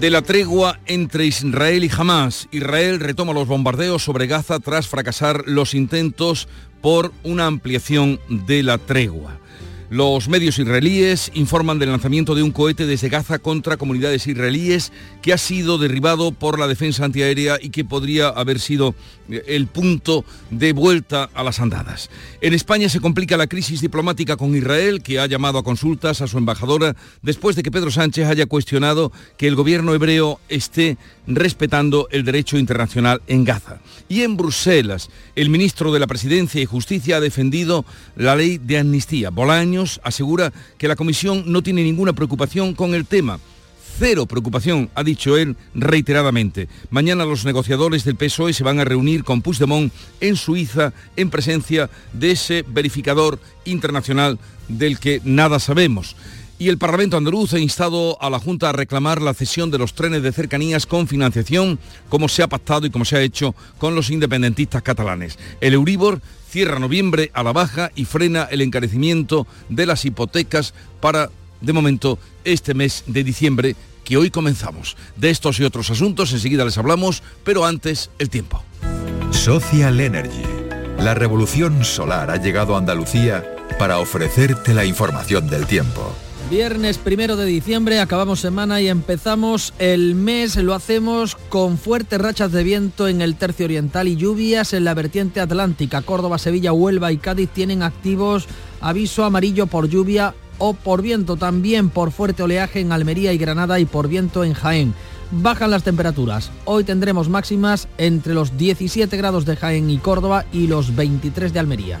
de la tregua entre Israel y Hamas. Israel retoma los bombardeos sobre Gaza tras fracasar los intentos por una ampliación de la tregua. Los medios israelíes informan del lanzamiento de un cohete desde Gaza contra comunidades israelíes que ha sido derribado por la defensa antiaérea y que podría haber sido eh, el punto de vuelta a las andadas. En España se complica la crisis diplomática con Israel, que ha llamado a consultas a su embajadora después de que Pedro Sánchez haya cuestionado que el gobierno hebreo esté respetando el derecho internacional en Gaza. Y en Bruselas, el ministro de la Presidencia y Justicia ha defendido la ley de amnistía. Bolaño asegura que la Comisión no tiene ninguna preocupación con el tema. Cero preocupación, ha dicho él reiteradamente. Mañana los negociadores del PSOE se van a reunir con Puigdemont en Suiza en presencia de ese verificador internacional del que nada sabemos. Y el Parlamento andaluz ha instado a la Junta a reclamar la cesión de los trenes de cercanías con financiación, como se ha pactado y como se ha hecho con los independentistas catalanes. El Euribor cierra noviembre a la baja y frena el encarecimiento de las hipotecas para, de momento, este mes de diciembre que hoy comenzamos. De estos y otros asuntos enseguida les hablamos, pero antes el tiempo. Social Energy. La revolución solar ha llegado a Andalucía para ofrecerte la información del tiempo. Viernes primero de diciembre, acabamos semana y empezamos el mes, lo hacemos con fuertes rachas de viento en el tercio oriental y lluvias en la vertiente atlántica. Córdoba, Sevilla, Huelva y Cádiz tienen activos aviso amarillo por lluvia o por viento, también por fuerte oleaje en Almería y Granada y por viento en Jaén. Bajan las temperaturas. Hoy tendremos máximas entre los 17 grados de Jaén y Córdoba y los 23 de Almería.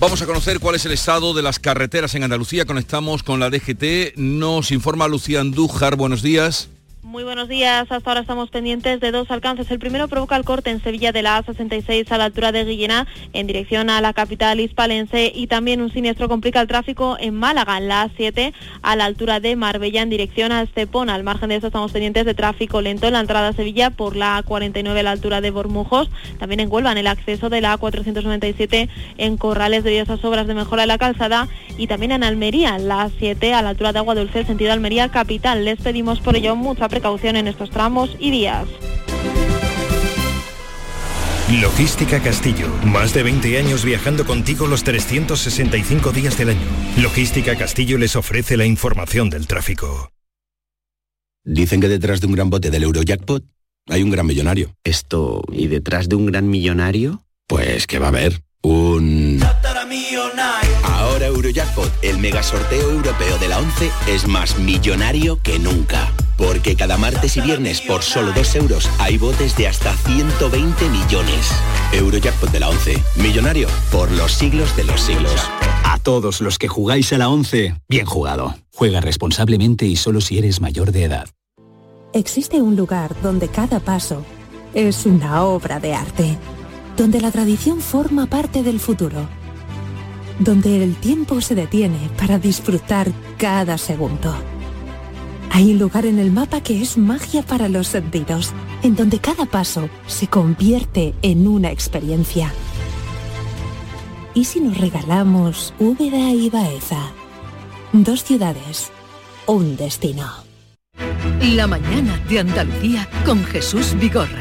Vamos a conocer cuál es el estado de las carreteras en Andalucía. Conectamos con la DGT. Nos informa Lucía Andújar. Buenos días. Muy buenos días. Hasta ahora estamos pendientes de dos alcances. El primero provoca el corte en Sevilla de la A66 a la altura de Guillena en dirección a la capital hispalense y también un siniestro complica el tráfico en Málaga en la A7 a la altura de Marbella en dirección a Estepona. Al margen de eso estamos pendientes de tráfico lento en la entrada a Sevilla por la A49 a la altura de Bormujos. También en Huelva en el acceso de la A497 en Corrales debido a esas obras de mejora de la calzada y también en Almería en la A7 a la altura de Agua Dulce sentido Almería capital. Les pedimos por ello mucha precaución en estos tramos y días. Logística Castillo. Más de 20 años viajando contigo los 365 días del año. Logística Castillo les ofrece la información del tráfico. Dicen que detrás de un gran bote del Eurojackpot hay un gran millonario. Esto, ¿y detrás de un gran millonario? Pues que va a haber un... Ahora Eurojackpot, el mega sorteo europeo de la 11, es más millonario que nunca. Porque cada martes y viernes por solo 2 euros hay botes de hasta 120 millones. Eurojackpot de la 11. Millonario por los siglos de los siglos. A todos los que jugáis a la 11, bien jugado. Juega responsablemente y solo si eres mayor de edad. Existe un lugar donde cada paso es una obra de arte. Donde la tradición forma parte del futuro. Donde el tiempo se detiene para disfrutar cada segundo hay un lugar en el mapa que es magia para los sentidos, en donde cada paso se convierte en una experiencia. ¿Y si nos regalamos Úbeda y Baeza? Dos ciudades, un destino. La mañana de Andalucía con Jesús Vigorra.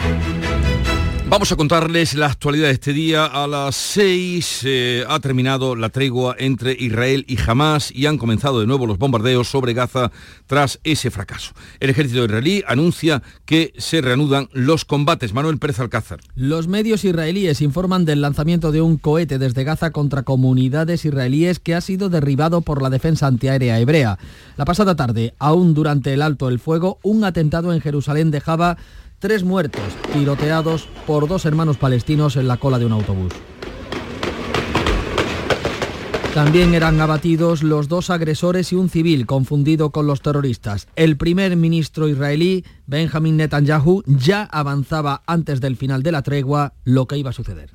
Vamos a contarles la actualidad de este día. A las 6 eh, ha terminado la tregua entre Israel y Hamas y han comenzado de nuevo los bombardeos sobre Gaza tras ese fracaso. El ejército israelí anuncia que se reanudan los combates. Manuel Pérez Alcázar. Los medios israelíes informan del lanzamiento de un cohete desde Gaza contra comunidades israelíes que ha sido derribado por la defensa antiaérea hebrea. La pasada tarde, aún durante el alto el fuego, un atentado en Jerusalén dejaba tres muertos tiroteados por dos hermanos palestinos en la cola de un autobús. También eran abatidos los dos agresores y un civil confundido con los terroristas. El primer ministro israelí, Benjamin Netanyahu, ya avanzaba antes del final de la tregua lo que iba a suceder.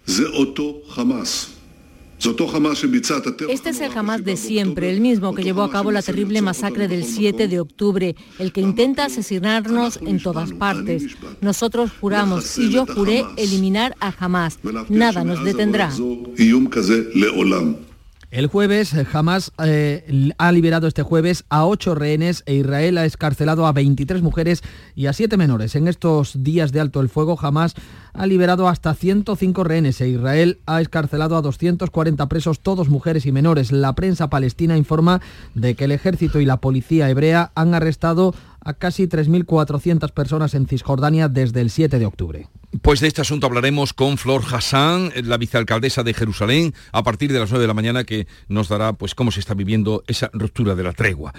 Este es el Hamas de siempre, el mismo que llevó a cabo la terrible masacre del 7 de octubre, el que intenta asesinarnos en todas partes. Nosotros juramos, y yo juré eliminar a Hamas. Nada nos detendrá. El jueves, Hamas eh, ha liberado este jueves a ocho rehenes e Israel ha escarcelado a 23 mujeres y a siete menores. En estos días de alto el fuego, Hamas ha liberado hasta 105 rehenes e Israel ha escarcelado a 240 presos, todos mujeres y menores. La prensa palestina informa de que el ejército y la policía hebrea han arrestado a casi 3.400 personas en Cisjordania desde el 7 de octubre. Pues de este asunto hablaremos con Flor Hassan, la vicealcaldesa de Jerusalén, a partir de las 9 de la mañana, que nos dará pues cómo se está viviendo esa ruptura de la tregua.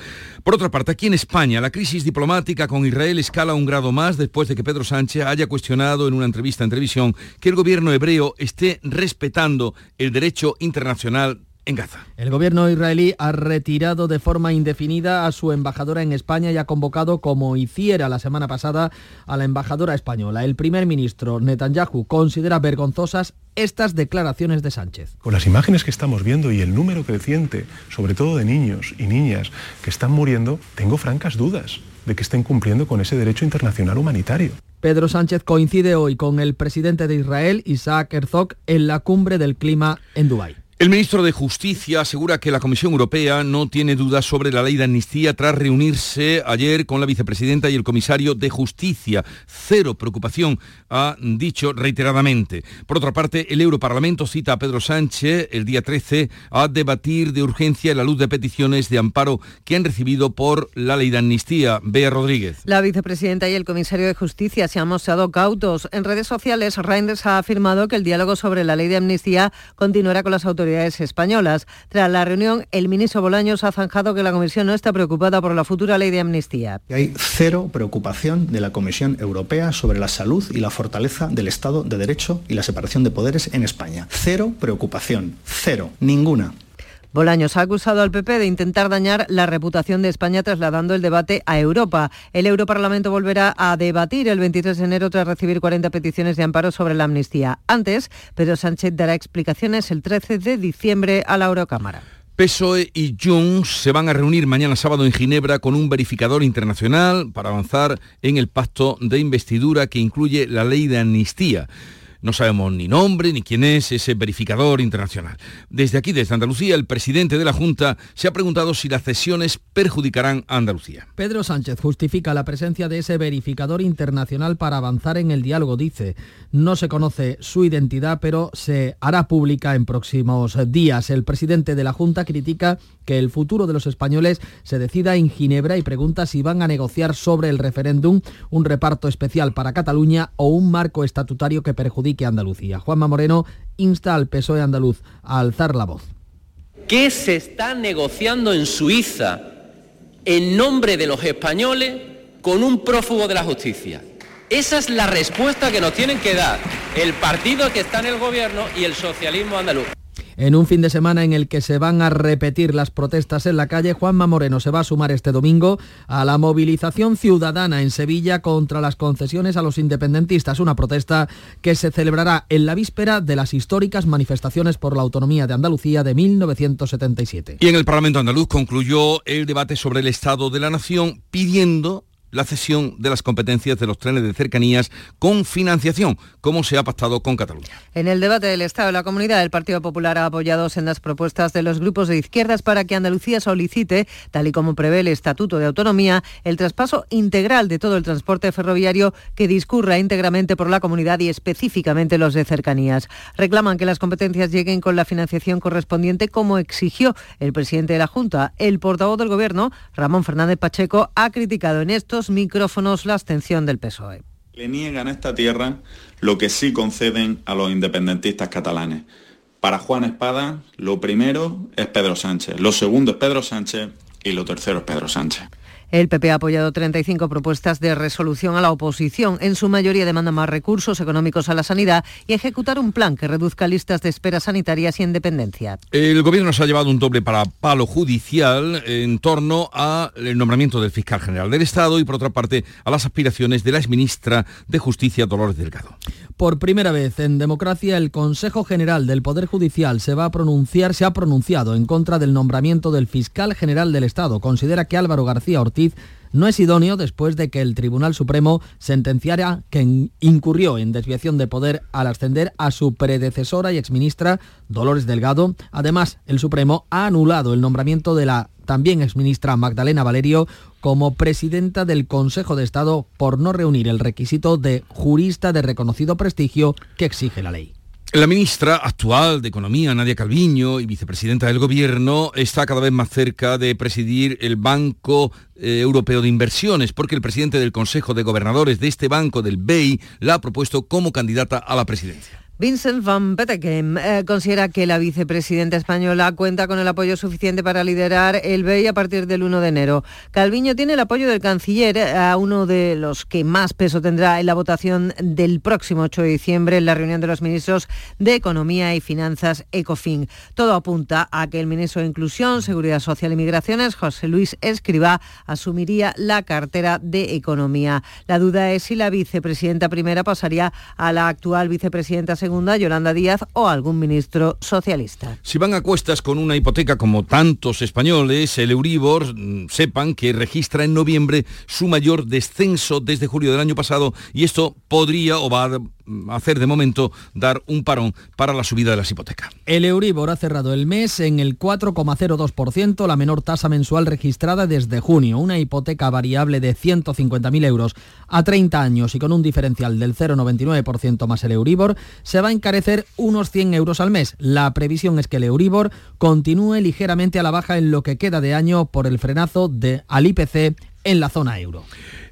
Por otra parte, aquí en España, la crisis diplomática con Israel escala un grado más después de que Pedro Sánchez haya cuestionado en una entrevista en televisión que el gobierno hebreo esté respetando el derecho internacional en Gaza. El gobierno israelí ha retirado de forma indefinida a su embajadora en España y ha convocado, como hiciera la semana pasada, a la embajadora española. El primer ministro Netanyahu considera vergonzosas estas declaraciones de Sánchez. Con las imágenes que estamos viendo y el número creciente, sobre todo de niños y niñas que están muriendo, tengo francas dudas de que estén cumpliendo con ese derecho internacional humanitario. Pedro Sánchez coincide hoy con el presidente de Israel, Isaac Herzog, en la cumbre del clima en Dubái. El ministro de Justicia asegura que la Comisión Europea no tiene dudas sobre la ley de amnistía tras reunirse ayer con la vicepresidenta y el comisario de Justicia. Cero preocupación, ha dicho reiteradamente. Por otra parte, el Europarlamento cita a Pedro Sánchez el día 13 a debatir de urgencia en la luz de peticiones de amparo que han recibido por la ley de amnistía. Bea Rodríguez. La vicepresidenta y el comisario de Justicia se han mostrado cautos. En redes sociales, Reinders ha afirmado que el diálogo sobre la ley de amnistía continuará con las autoridades españolas. Tras la reunión, el ministro Bolaños ha zanjado que la Comisión no está preocupada por la futura ley de amnistía. Hay cero preocupación de la Comisión Europea sobre la salud y la fortaleza del Estado de Derecho y la separación de poderes en España. Cero preocupación, cero, ninguna. Bolaños ha acusado al PP de intentar dañar la reputación de España trasladando el debate a Europa. El Europarlamento volverá a debatir el 23 de enero tras recibir 40 peticiones de amparo sobre la amnistía. Antes, Pedro Sánchez dará explicaciones el 13 de diciembre a la Eurocámara. PSOE y Junts se van a reunir mañana sábado en Ginebra con un verificador internacional para avanzar en el pacto de investidura que incluye la ley de amnistía. No sabemos ni nombre ni quién es ese verificador internacional. Desde aquí, desde Andalucía, el presidente de la Junta se ha preguntado si las cesiones perjudicarán a Andalucía. Pedro Sánchez justifica la presencia de ese verificador internacional para avanzar en el diálogo. Dice, no se conoce su identidad, pero se hará pública en próximos días. El presidente de la Junta critica que el futuro de los españoles se decida en Ginebra y pregunta si van a negociar sobre el referéndum un reparto especial para Cataluña o un marco estatutario que perjudique a Andalucía. Juanma Moreno insta al PSOE andaluz a alzar la voz. ¿Qué se está negociando en Suiza en nombre de los españoles con un prófugo de la justicia? Esa es la respuesta que nos tienen que dar el partido que está en el gobierno y el socialismo andaluz. En un fin de semana en el que se van a repetir las protestas en la calle, Juanma Moreno se va a sumar este domingo a la movilización ciudadana en Sevilla contra las concesiones a los independentistas, una protesta que se celebrará en la víspera de las históricas manifestaciones por la autonomía de Andalucía de 1977. Y en el Parlamento andaluz concluyó el debate sobre el Estado de la Nación pidiendo la cesión de las competencias de los trenes de cercanías con financiación, como se ha pactado con Cataluña. En el debate del Estado de la Comunidad, el Partido Popular ha apoyado las propuestas de los grupos de izquierdas para que Andalucía solicite, tal y como prevé el Estatuto de Autonomía, el traspaso integral de todo el transporte ferroviario que discurra íntegramente por la comunidad y específicamente los de cercanías. Reclaman que las competencias lleguen con la financiación correspondiente como exigió el presidente de la Junta. El portavoz del Gobierno, Ramón Fernández Pacheco, ha criticado en estos micrófonos la abstención del PSOE. Le niegan a esta tierra lo que sí conceden a los independentistas catalanes. Para Juan Espada, lo primero es Pedro Sánchez, lo segundo es Pedro Sánchez y lo tercero es Pedro Sánchez. El PP ha apoyado 35 propuestas de resolución a la oposición. En su mayoría demanda más recursos económicos a la sanidad y ejecutar un plan que reduzca listas de espera sanitarias y en dependencia. El gobierno se ha llevado un doble para palo judicial en torno al nombramiento del fiscal general del Estado y por otra parte a las aspiraciones de la exministra de Justicia Dolores Delgado. Por primera vez en democracia, el Consejo General del Poder Judicial se va a pronunciar, se ha pronunciado en contra del nombramiento del fiscal general del Estado. Considera que Álvaro García Ortiz no es idóneo después de que el Tribunal Supremo sentenciara que incurrió en desviación de poder al ascender a su predecesora y exministra Dolores Delgado. Además, el Supremo ha anulado el nombramiento de la también exministra Magdalena Valerio como presidenta del Consejo de Estado por no reunir el requisito de jurista de reconocido prestigio que exige la ley. La ministra actual de Economía, Nadia Calviño, y vicepresidenta del Gobierno, está cada vez más cerca de presidir el Banco eh, Europeo de Inversiones, porque el presidente del Consejo de Gobernadores de este banco, del BEI, la ha propuesto como candidata a la presidencia. Vincent van Petegem eh, considera que la vicepresidenta española cuenta con el apoyo suficiente para liderar el BEI a partir del 1 de enero. Calviño tiene el apoyo del canciller, eh, a uno de los que más peso tendrá en la votación del próximo 8 de diciembre en la reunión de los ministros de Economía y Finanzas ECOFIN. Todo apunta a que el ministro de Inclusión, Seguridad Social y Migraciones, José Luis Escribá, asumiría la cartera de Economía. La duda es si la vicepresidenta primera pasaría a la actual vicepresidenta segunda, Yolanda Díaz o algún ministro socialista. Si van a cuestas con una hipoteca como tantos españoles, el Euribor, mm, sepan que registra en noviembre su mayor descenso desde julio del año pasado y esto podría o va a hacer de momento dar un parón para la subida de las hipotecas. El Euribor ha cerrado el mes en el 4,02%, la menor tasa mensual registrada desde junio. Una hipoteca variable de 150.000 euros a 30 años y con un diferencial del 0,99% más el Euribor, se va a encarecer unos 100 euros al mes. La previsión es que el Euribor continúe ligeramente a la baja en lo que queda de año por el frenazo de, al IPC en la zona euro.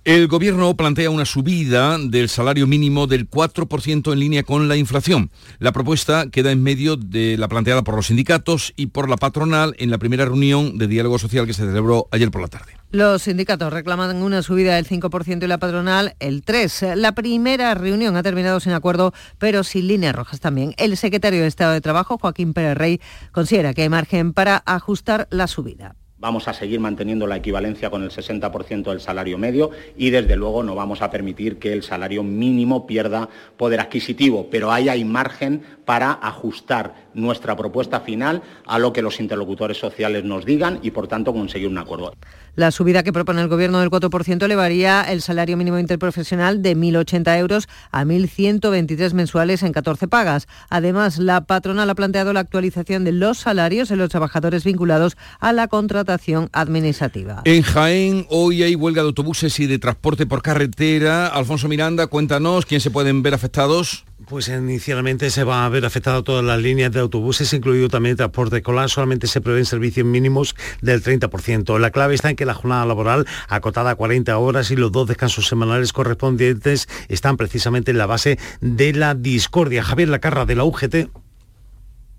El gobierno plantea una subida del salario mínimo del 4% en línea con la inflación. La propuesta queda en medio de la planteada por los sindicatos y por la patronal en la primera reunión de diálogo social que se celebró ayer por la tarde. Los sindicatos reclaman una subida del 5% y la patronal el 3%. La primera reunión ha terminado sin acuerdo, pero sin líneas rojas también. El secretario de Estado de Trabajo, Joaquín Pérez Rey, considera que hay margen para ajustar la subida vamos a seguir manteniendo la equivalencia con el 60% del salario medio y desde luego no vamos a permitir que el salario mínimo pierda poder adquisitivo, pero ahí hay margen para ajustar nuestra propuesta final a lo que los interlocutores sociales nos digan y por tanto conseguir un acuerdo. La subida que propone el Gobierno del 4% elevaría el salario mínimo interprofesional de 1.080 euros a 1.123 mensuales en 14 pagas. Además, la patronal ha planteado la actualización de los salarios de los trabajadores vinculados a la contratación administrativa. En Jaén hoy hay huelga de autobuses y de transporte por carretera. Alfonso Miranda, cuéntanos quién se pueden ver afectados. Pues inicialmente se va a ver afectado todas las líneas de autobuses, incluido también el transporte escolar. Solamente se prevén servicios mínimos del 30%. La clave está en que la jornada laboral acotada a 40 horas y los dos descansos semanales correspondientes están precisamente en la base de la discordia. Javier Lacarra de la UGT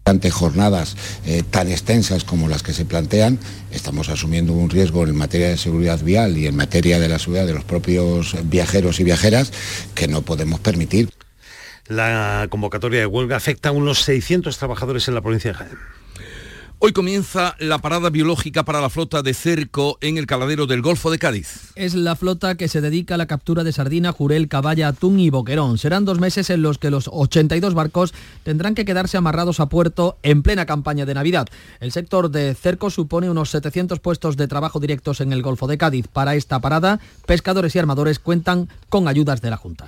ante jornadas eh, tan extensas como las que se plantean, estamos asumiendo un riesgo en materia de seguridad vial y en materia de la seguridad de los propios viajeros y viajeras que no podemos permitir. La convocatoria de huelga afecta a unos 600 trabajadores en la provincia de Jaén. Hoy comienza la parada biológica para la flota de cerco en el caladero del Golfo de Cádiz. Es la flota que se dedica a la captura de sardina, jurel, caballa, atún y boquerón. Serán dos meses en los que los 82 barcos tendrán que quedarse amarrados a puerto en plena campaña de Navidad. El sector de cerco supone unos 700 puestos de trabajo directos en el Golfo de Cádiz. Para esta parada, pescadores y armadores cuentan con ayudas de la Junta.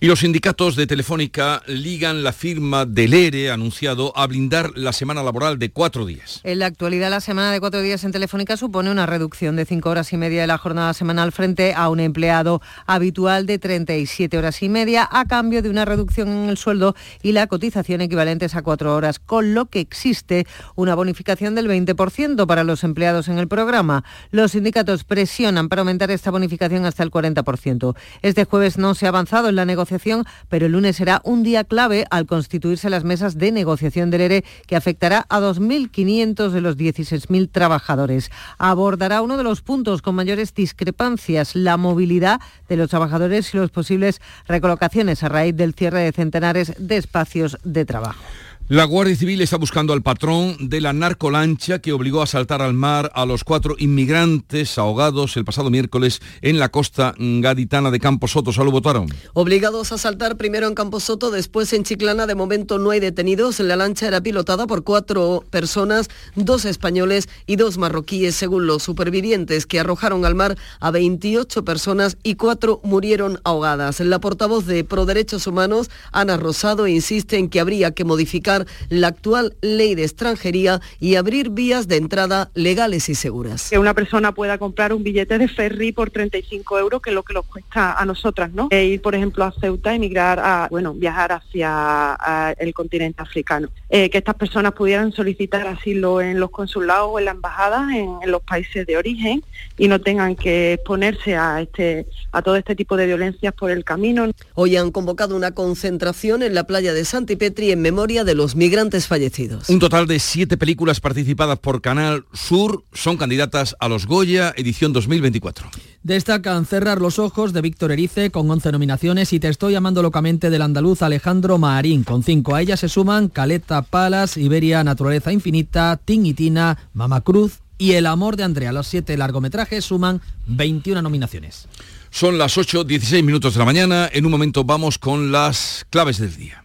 Y los sindicatos de Telefónica ligan la firma del ERE anunciado a blindar la semana laboral de cuatro días. En la actualidad, la semana de cuatro días en Telefónica supone una reducción de cinco horas y media de la jornada semanal frente a un empleado habitual de 37 horas y media a cambio de una reducción en el sueldo y la cotización equivalentes a cuatro horas, con lo que existe una bonificación del 20% para los empleados en el programa. Los sindicatos presionan para aumentar esta bonificación hasta el 40%. Este jueves no se ha avanzado en la negociación, pero el lunes será un día clave al constituirse las mesas de negociación del ERE que afectará a 2.500 de los 16.000 trabajadores. Abordará uno de los puntos con mayores discrepancias, la movilidad de los trabajadores y los posibles recolocaciones a raíz del cierre de centenares de espacios de trabajo. La Guardia Civil está buscando al patrón de la narcolancha que obligó a saltar al mar a los cuatro inmigrantes ahogados el pasado miércoles en la costa gaditana de Camposoto. Salud, votaron. Obligados a saltar primero en Camposoto, después en Chiclana. De momento no hay detenidos. La lancha era pilotada por cuatro personas, dos españoles y dos marroquíes, según los supervivientes, que arrojaron al mar a 28 personas y cuatro murieron ahogadas. La portavoz de Pro Derechos Humanos, Ana Rosado, insiste en que habría que modificar la actual ley de extranjería y abrir vías de entrada legales y seguras. Que una persona pueda comprar un billete de ferry por 35 euros, que es lo que nos cuesta a nosotras, ¿no? E ir, por ejemplo, a Ceuta, emigrar a, bueno, viajar hacia el continente africano. Eh, que estas personas pudieran solicitar asilo en los consulados o en la embajada en, en, los países de origen y no tengan que exponerse a este a todo este tipo de violencias por el camino. Hoy han convocado una concentración en la playa de Santipetri en memoria de los migrantes fallecidos. Un total de siete películas participadas por Canal Sur son candidatas a los Goya edición 2024. Destacan Cerrar los ojos de Víctor Erice con 11 nominaciones y Te estoy llamando locamente del andaluz Alejandro Marín con 5. A ella se suman Caleta Palas, Iberia Naturaleza Infinita, Tin y Tina, Mama Cruz y El amor de Andrea. Los siete largometrajes suman 21 nominaciones. Son las 8, 16 minutos de la mañana. En un momento vamos con las claves del día.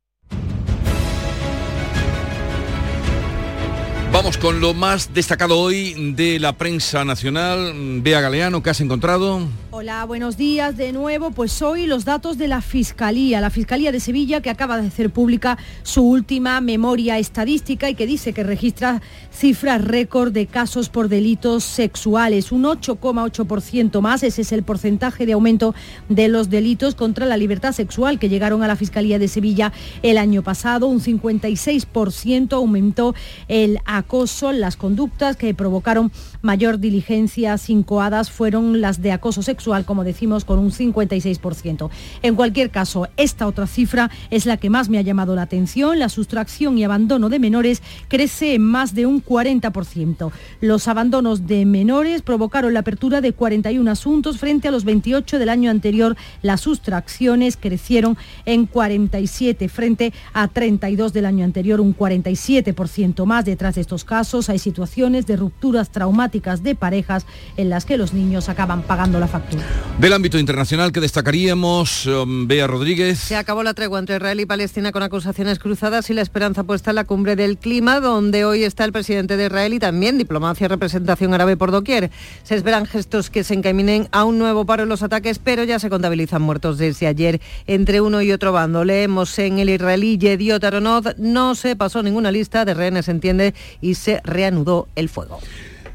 Vamos con lo más destacado hoy de la prensa nacional. Bea Galeano, ¿qué has encontrado? Hola, buenos días de nuevo. Pues hoy los datos de la Fiscalía, la Fiscalía de Sevilla que acaba de hacer pública su última memoria estadística y que dice que registra cifras récord de casos por delitos sexuales, un 8,8% más, ese es el porcentaje de aumento de los delitos contra la libertad sexual que llegaron a la Fiscalía de Sevilla el año pasado, un 56% aumentó el acoso, las conductas que provocaron mayor diligencia incoadas fueron las de acoso sexual, como decimos, con un 56%. En cualquier caso, esta otra cifra es la que más me ha llamado la atención. La sustracción y abandono de menores crece en más de un 40%. Los abandonos de menores provocaron la apertura de 41 asuntos frente a los 28 del año anterior. Las sustracciones crecieron en 47 frente a 32 del año anterior, un 47% más detrás de estos estos casos hay situaciones de rupturas traumáticas de parejas en las que los niños acaban pagando la factura. Del ámbito internacional que destacaríamos, um, Bea Rodríguez. Se acabó la tregua entre Israel y Palestina con acusaciones cruzadas y la esperanza puesta en la cumbre del clima, donde hoy está el presidente de Israel y también diplomacia y representación árabe por doquier. Se esperan gestos que se encaminen a un nuevo paro en los ataques, pero ya se contabilizan muertos desde ayer entre uno y otro bando. Leemos en el israelí Yediot Aronot, no se pasó ninguna lista de rehenes, entiende, y se reanudó el fuego.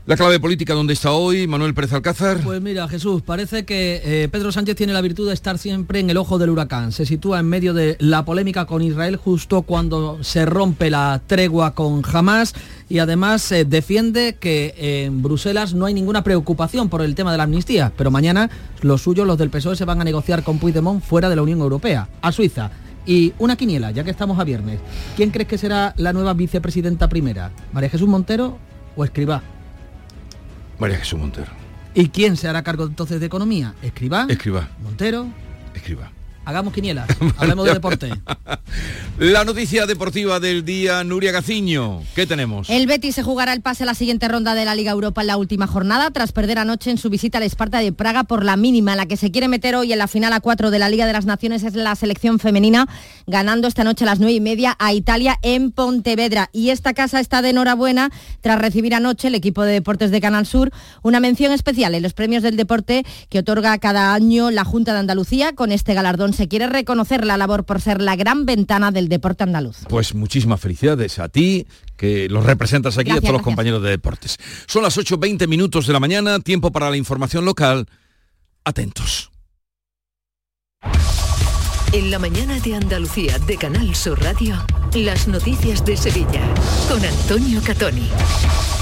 La clave política, ¿dónde está hoy? Manuel Pérez Alcázar. Pues mira, Jesús, parece que eh, Pedro Sánchez tiene la virtud de estar siempre en el ojo del huracán. Se sitúa en medio de la polémica con Israel justo cuando se rompe la tregua con Hamas y además eh, defiende que en Bruselas no hay ninguna preocupación por el tema de la amnistía, pero mañana los suyos, los del PSOE, se van a negociar con Puigdemont fuera de la Unión Europea, a Suiza. Y una quiniela, ya que estamos a viernes. ¿Quién crees que será la nueva vicepresidenta primera? ¿María Jesús Montero o Escribá? María Jesús Montero. ¿Y quién se hará cargo entonces de economía? ¿Escribá? Escribá. ¿Montero? Escribá. Hagamos quiniela, hablemos de deporte. La noticia deportiva del día, Nuria Gaciño, ¿qué tenemos? El Betis se jugará el pase a la siguiente ronda de la Liga Europa en la última jornada, tras perder anoche en su visita al Esparta de Praga por la mínima. La que se quiere meter hoy en la final a cuatro de la Liga de las Naciones es la selección femenina, ganando esta noche a las nueve y media a Italia en Pontevedra. Y esta casa está de enhorabuena tras recibir anoche el equipo de deportes de Canal Sur una mención especial en los premios del deporte que otorga cada año la Junta de Andalucía. Con este galardón se quiere reconocer la labor por ser la gran ventana del deporte andaluz. Pues muchísimas felicidades a ti, que los representas aquí, Gracias, a todos los compañeros de deportes. Son las 8.20 minutos de la mañana, tiempo para la información local. Atentos. En la mañana de Andalucía de Canal Sur Radio, las noticias de Sevilla con Antonio Catoni.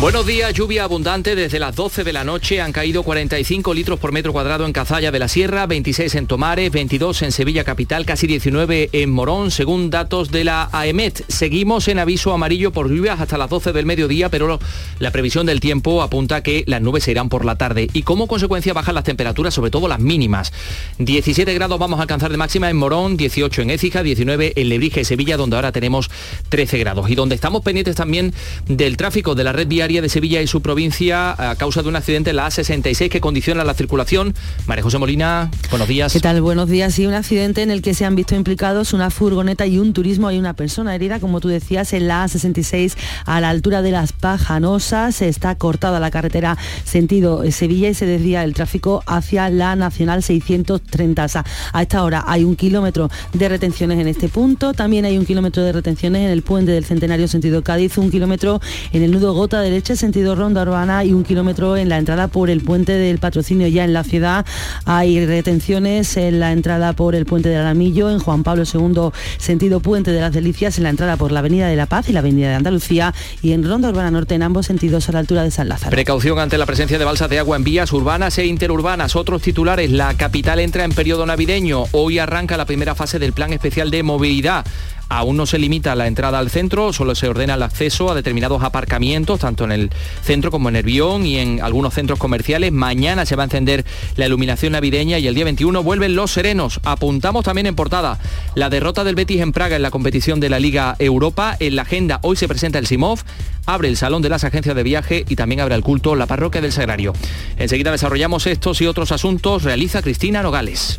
Buenos días, lluvia abundante desde las 12 de la noche. Han caído 45 litros por metro cuadrado en Cazalla de la Sierra, 26 en Tomares, 22 en Sevilla Capital, casi 19 en Morón, según datos de la AEMET. Seguimos en aviso amarillo por lluvias hasta las 12 del mediodía, pero la previsión del tiempo apunta que las nubes se irán por la tarde y como consecuencia bajan las temperaturas, sobre todo las mínimas. 17 grados vamos a alcanzar de máxima en Morón, 18 en Écija, 19 en Lebrija y Sevilla, donde ahora tenemos 13 grados. Y donde estamos pendientes también del tráfico de la red viaria de Sevilla y su provincia a causa de un accidente en la A66 que condiciona la circulación. María José Molina, buenos días. ¿Qué tal? Buenos días. Y un accidente en el que se han visto implicados una furgoneta y un turismo. Hay una persona herida, como tú decías, en la A66 a la altura de las Pajanosas. Está cortada la carretera sentido Sevilla y se desvía el tráfico hacia la Nacional 630. O sea, a esta hora hay un kilómetro de retenciones en este punto. También hay un kilómetro de retenciones en el puente del Centenario sentido Cádiz, un kilómetro en el nudo Gota derecha sentido Ronda Urbana y un kilómetro en la entrada por el puente del Patrocinio ya en la ciudad. Hay retenciones en la entrada por el puente del Aramillo, en Juan Pablo II sentido Puente de las Delicias, en la entrada por la Avenida de la Paz y la Avenida de Andalucía y en Ronda Urbana Norte en ambos sentidos a la altura de San Lázaro. Precaución ante la presencia de balsas de agua en vías urbanas e interurbanas. Otros titulares, la capital entra en periodo navideño. Hoy arranca la primera fase del plan especial de movilidad. Aún no se limita la entrada al centro, solo se ordena el acceso a determinados aparcamientos, tanto en el centro como en Nervión y en algunos centros comerciales. Mañana se va a encender la iluminación navideña y el día 21 vuelven los serenos. Apuntamos también en portada la derrota del Betis en Praga en la competición de la Liga Europa. En la agenda hoy se presenta el Simov, abre el Salón de las Agencias de Viaje y también abre el culto la Parroquia del Sagrario. Enseguida desarrollamos estos y otros asuntos. Realiza Cristina Nogales.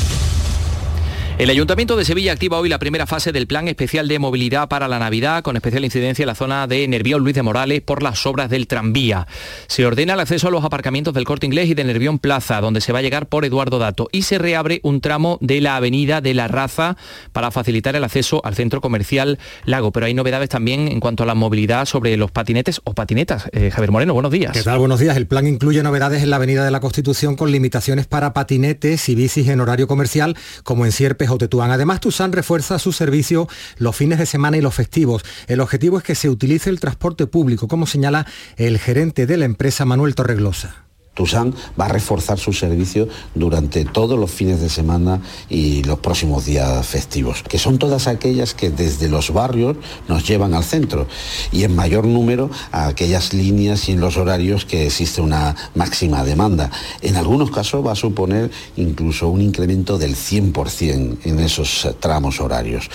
El Ayuntamiento de Sevilla activa hoy la primera fase del Plan Especial de Movilidad para la Navidad, con especial incidencia en la zona de Nervión Luis de Morales por las obras del tranvía. Se ordena el acceso a los aparcamientos del Corte Inglés y de Nervión Plaza, donde se va a llegar por Eduardo Dato, y se reabre un tramo de la Avenida de la Raza para facilitar el acceso al centro comercial Lago. Pero hay novedades también en cuanto a la movilidad sobre los patinetes o patinetas. Eh, Javier Moreno, buenos días. ¿Qué tal? Buenos días. El plan incluye novedades en la Avenida de la Constitución con limitaciones para patinetes y bicis en horario comercial, como en Sierpes Tetuán. Además, Tusan refuerza su servicio los fines de semana y los festivos. El objetivo es que se utilice el transporte público, como señala el gerente de la empresa Manuel Torreglosa. Tusan va a reforzar su servicio durante todos los fines de semana y los próximos días festivos, que son todas aquellas que desde los barrios nos llevan al centro y en mayor número a aquellas líneas y en los horarios que existe una máxima demanda. En algunos casos va a suponer incluso un incremento del 100% en esos tramos horarios.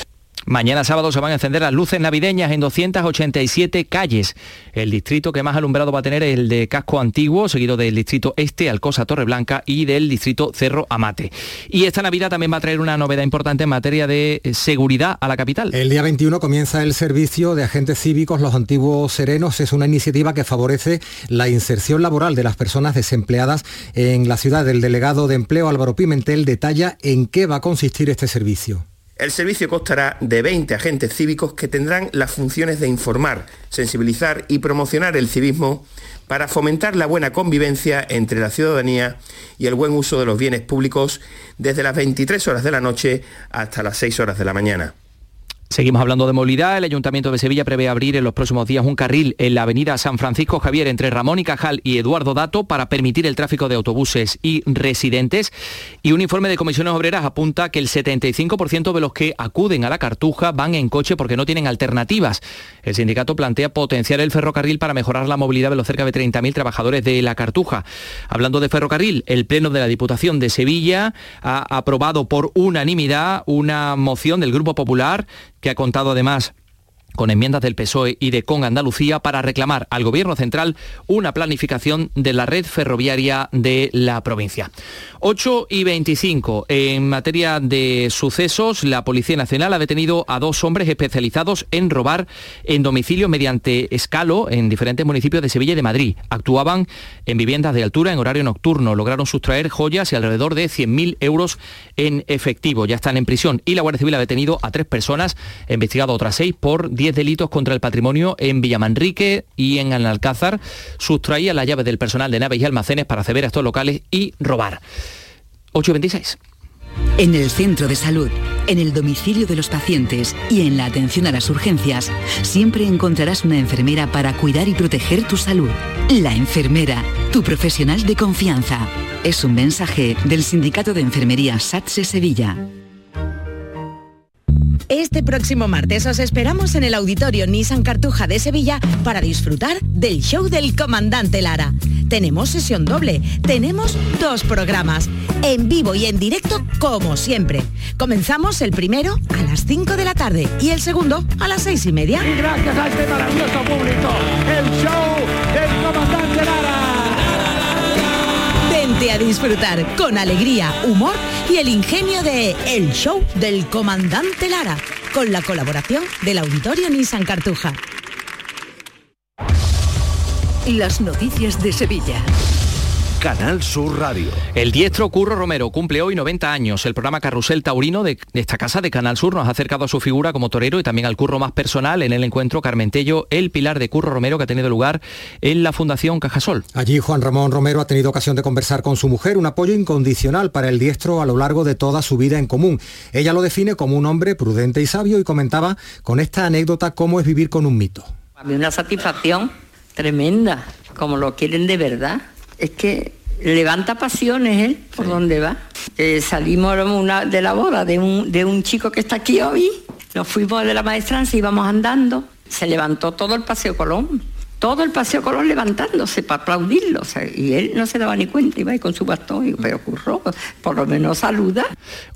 Mañana sábado se van a encender las luces navideñas en 287 calles. El distrito que más alumbrado va a tener es el de Casco Antiguo, seguido del distrito Este, Alcosa Torreblanca y del distrito Cerro Amate. Y esta Navidad también va a traer una novedad importante en materia de seguridad a la capital. El día 21 comienza el servicio de agentes cívicos Los Antiguos Serenos. Es una iniciativa que favorece la inserción laboral de las personas desempleadas en la ciudad. El delegado de empleo Álvaro Pimentel detalla en qué va a consistir este servicio. El servicio constará de 20 agentes cívicos que tendrán las funciones de informar, sensibilizar y promocionar el civismo para fomentar la buena convivencia entre la ciudadanía y el buen uso de los bienes públicos desde las 23 horas de la noche hasta las 6 horas de la mañana. Seguimos hablando de movilidad. El Ayuntamiento de Sevilla prevé abrir en los próximos días un carril en la avenida San Francisco Javier entre Ramón y Cajal y Eduardo Dato para permitir el tráfico de autobuses y residentes. Y un informe de comisiones obreras apunta que el 75% de los que acuden a la Cartuja van en coche porque no tienen alternativas. El sindicato plantea potenciar el ferrocarril para mejorar la movilidad de los cerca de 30.000 trabajadores de la Cartuja. Hablando de ferrocarril, el Pleno de la Diputación de Sevilla ha aprobado por unanimidad una moción del Grupo Popular que ha contado además con enmiendas del PSOE y de Con Andalucía para reclamar al Gobierno Central una planificación de la red ferroviaria de la provincia. 8 y 25. En materia de sucesos, la Policía Nacional ha detenido a dos hombres especializados en robar en domicilio mediante escalo en diferentes municipios de Sevilla y de Madrid. Actuaban en viviendas de altura en horario nocturno. Lograron sustraer joyas y alrededor de 100.000 euros en efectivo. Ya están en prisión y la Guardia Civil ha detenido a tres personas, investigado otras seis por 10 delitos contra el patrimonio en Villamanrique y en Alcázar. Sustraía la llave del personal de naves y almacenes para acceder a estos locales y robar. 826. En el centro de salud, en el domicilio de los pacientes y en la atención a las urgencias, siempre encontrarás una enfermera para cuidar y proteger tu salud. La enfermera, tu profesional de confianza. Es un mensaje del Sindicato de Enfermería SATSE Sevilla. Este próximo martes os esperamos en el Auditorio Nissan Cartuja de Sevilla para disfrutar del show del comandante Lara. Tenemos sesión doble, tenemos dos programas, en vivo y en directo como siempre. Comenzamos el primero a las 5 de la tarde y el segundo a las seis y media. Y gracias a este maravilloso público, el show del comandante Lara. Vente a disfrutar con alegría, humor y el ingenio de El Show del Comandante Lara, con la colaboración del Auditorio Nissan Cartuja. Las noticias de Sevilla. Canal Sur Radio. El diestro Curro Romero cumple hoy 90 años. El programa Carrusel Taurino de esta casa de Canal Sur nos ha acercado a su figura como torero y también al curro más personal en el encuentro Carmentello, el pilar de Curro Romero que ha tenido lugar en la Fundación Cajasol. Allí Juan Ramón Romero ha tenido ocasión de conversar con su mujer, un apoyo incondicional para el diestro a lo largo de toda su vida en común. Ella lo define como un hombre prudente y sabio y comentaba con esta anécdota cómo es vivir con un mito. A mí una satisfacción tremenda, como lo quieren de verdad. Es que levanta pasiones él por donde va. Eh, salimos una, de la boda de un, de un chico que está aquí hoy, nos fuimos de la maestranza, íbamos andando, se levantó todo el Paseo Colón todo el paseo Colón levantándose para aplaudirlo. y él no se daba ni cuenta, iba ahí con su bastón y pero curró, por lo menos saluda.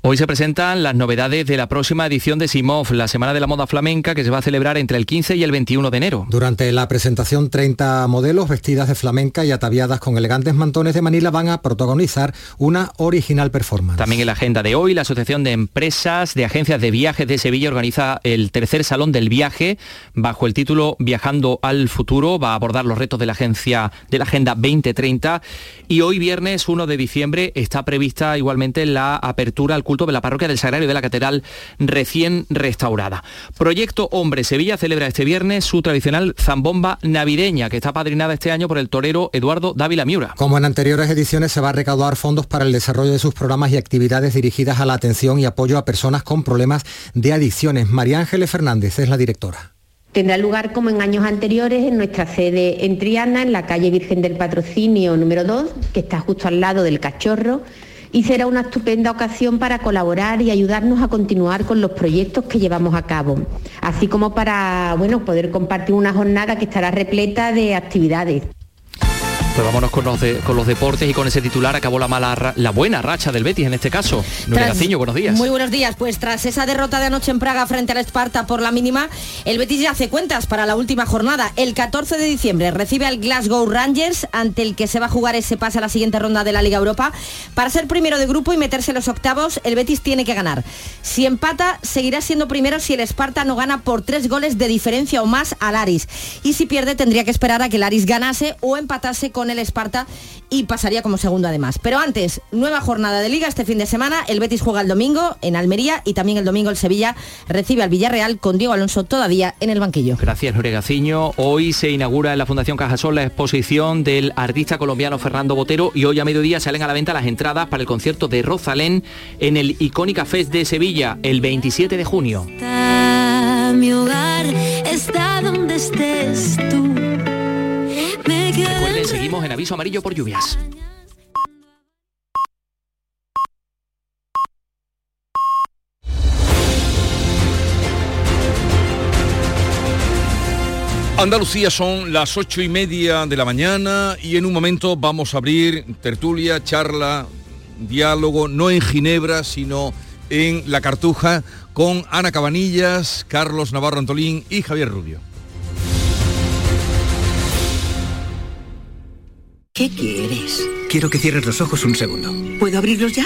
Hoy se presentan las novedades de la próxima edición de Simov, la Semana de la Moda Flamenca, que se va a celebrar entre el 15 y el 21 de enero. Durante la presentación, 30 modelos vestidas de flamenca y ataviadas con elegantes mantones de Manila van a protagonizar una original performance. También en la agenda de hoy, la Asociación de Empresas de Agencias de Viajes de Sevilla organiza el tercer Salón del Viaje bajo el título Viajando al Futuro va a abordar los retos de la agencia de la Agenda 2030 y hoy viernes 1 de diciembre está prevista igualmente la apertura al culto de la parroquia del Sagrario de la Catedral recién restaurada. Proyecto Hombre Sevilla celebra este viernes su tradicional zambomba navideña que está padrinada este año por el torero Eduardo Dávila Miura. Como en anteriores ediciones se va a recaudar fondos para el desarrollo de sus programas y actividades dirigidas a la atención y apoyo a personas con problemas de adicciones. María Ángeles Fernández es la directora. Tendrá lugar como en años anteriores en nuestra sede en Triana, en la calle Virgen del Patrocinio número 2, que está justo al lado del Cachorro, y será una estupenda ocasión para colaborar y ayudarnos a continuar con los proyectos que llevamos a cabo, así como para bueno, poder compartir una jornada que estará repleta de actividades. Pues vámonos con los, de- con los deportes y con ese titular acabó la mala la buena racha del Betis en este caso. Nuria Gaciño, buenos días. Muy buenos días. Pues tras esa derrota de anoche en Praga frente al Esparta por la mínima, el Betis ya hace cuentas para la última jornada. El 14 de diciembre recibe al Glasgow Rangers, ante el que se va a jugar ese pase a la siguiente ronda de la Liga Europa. Para ser primero de grupo y meterse en los octavos, el Betis tiene que ganar. Si empata, seguirá siendo primero si el Esparta no gana por tres goles de diferencia o más al Aris. Y si pierde, tendría que esperar a que el Aris ganase o empatase con el Esparta y pasaría como segundo además. Pero antes, nueva jornada de liga este fin de semana. El Betis juega el domingo en Almería y también el domingo el Sevilla recibe al Villarreal con Diego Alonso todavía en el banquillo. Gracias, Nuria Gaciño. Hoy se inaugura en la Fundación Cajasol la exposición del artista colombiano Fernando Botero y hoy a mediodía salen a la venta las entradas para el concierto de Rosalén en el Icónica Fest de Sevilla el 27 de junio. Está mi hogar, está donde estés tú. Seguimos en aviso amarillo por lluvias. Andalucía son las ocho y media de la mañana y en un momento vamos a abrir tertulia, charla, diálogo, no en Ginebra, sino en La Cartuja, con Ana Cabanillas, Carlos Navarro Antolín y Javier Rubio. ¿Qué quieres? Quiero que cierres los ojos un segundo. ¿Puedo abrirlos ya?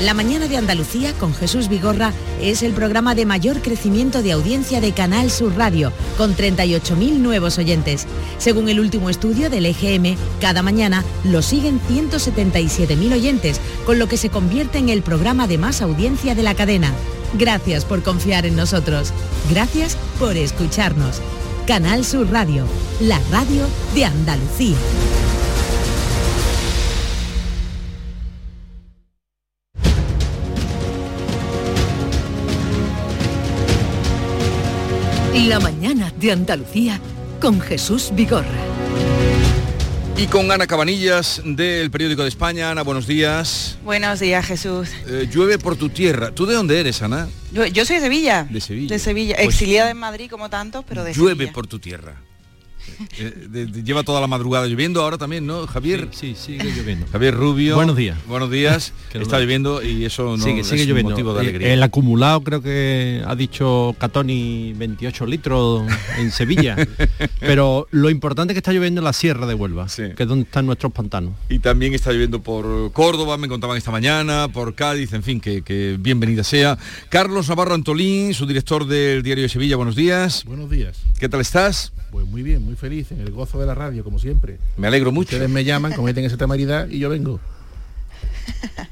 La mañana de Andalucía con Jesús Vigorra es el programa de mayor crecimiento de audiencia de Canal Sur Radio, con 38.000 nuevos oyentes. Según el último estudio del EGM, cada mañana lo siguen 177.000 oyentes, con lo que se convierte en el programa de más audiencia de la cadena. Gracias por confiar en nosotros. Gracias por escucharnos. Canal Sur Radio, la radio de Andalucía. La mañana de Andalucía con Jesús Vigorra. Y con Ana Cabanillas del Periódico de España. Ana, buenos días. Buenos días, Jesús. Eh, llueve por tu tierra. ¿Tú de dónde eres, Ana? Yo, yo soy de Sevilla. De Sevilla. De Sevilla. Pues Exiliada en Madrid como tantos, pero de llueve Sevilla. por tu tierra. Eh, de- de- lleva toda la madrugada lloviendo ahora también, ¿no, Javier? Sí, sí, sigue lloviendo. Javier Rubio. Buenos días. Buenos días. No- Está lloviendo y eso no sigue, es sigue un lloviendo. motivo de Eh, alegría. El acumulado creo que ha dicho Catoni 28 litros en Sevilla. Pero lo importante es que está lloviendo en la Sierra de Huelva, que es donde están nuestros pantanos. Y también está lloviendo por Córdoba, me contaban esta mañana, por Cádiz, en fin, que, que bienvenida sea. Carlos Navarro Antolín, su director del Diario de Sevilla, buenos días. Buenos días. ¿Qué tal estás? Pues muy bien, muy feliz, en el gozo de la radio, como siempre. Me alegro mucho. Ustedes me llaman, cometen esa temeridad y yo vengo.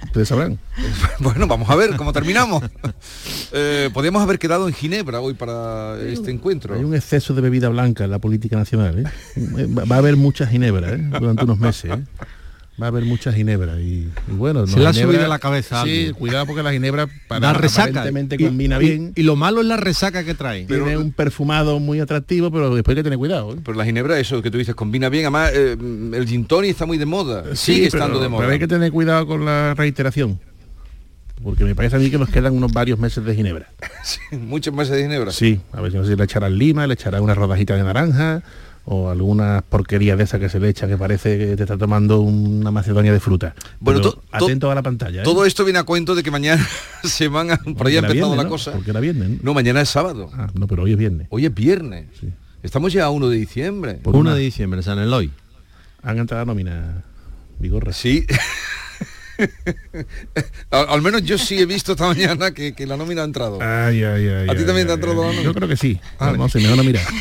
Ustedes sabrán. bueno, vamos a ver cómo terminamos. Eh, podríamos haber quedado en Ginebra hoy para este encuentro. Hay un exceso de bebida blanca en la política nacional. ¿eh? Va va a haber mucha ginebra ¿eh? durante unos meses. Va a haber mucha ginebra y, y bueno, Se no, le ha subido a la cabeza Sí, alguien. cuidado porque la ginebra para Da resaca. aparentemente Y- combina y- bien. Y, lo malo es la resaca que trae. tiene un perfumado muy atractivo, pero después hay que tener cuidado. ¿eh? Pero la ginebra, eso que tú dices, combina bien. Además, eh, el gin tonic está muy de moda. Sí, Sigue pero- estando de moda. Pero hay que tener cuidado con la reiteración. Porque me parece a mí que nos quedan unos varios meses de ginebra. Muchos meses de ginebra. Sí, a ver si no sé si le echarán lima, le echarán una rodajita de naranja o alguna porquería de esa que se le echa que parece que te está tomando una macedonia de fruta. Bueno, to- to- atento a la pantalla. ¿eh? Todo esto viene a cuento de que mañana se van a... Por ahí ha empezado viernes, la ¿no? cosa. Porque era viernes. ¿no? No, mañana es sábado. Ah, no, pero hoy es viernes. Hoy es viernes. Estamos ya a 1 de diciembre. Por 1 una- de diciembre, San Eloy. Han entrado a nómina Vigorra. Sí. al, al menos yo sí he visto esta mañana que, que la nómina ha entrado. Ay, ay, ay. ¿A ti ay, también te ha ay, entrado la nómina? Yo creo que sí. Vale. No sé, mejor no mirar.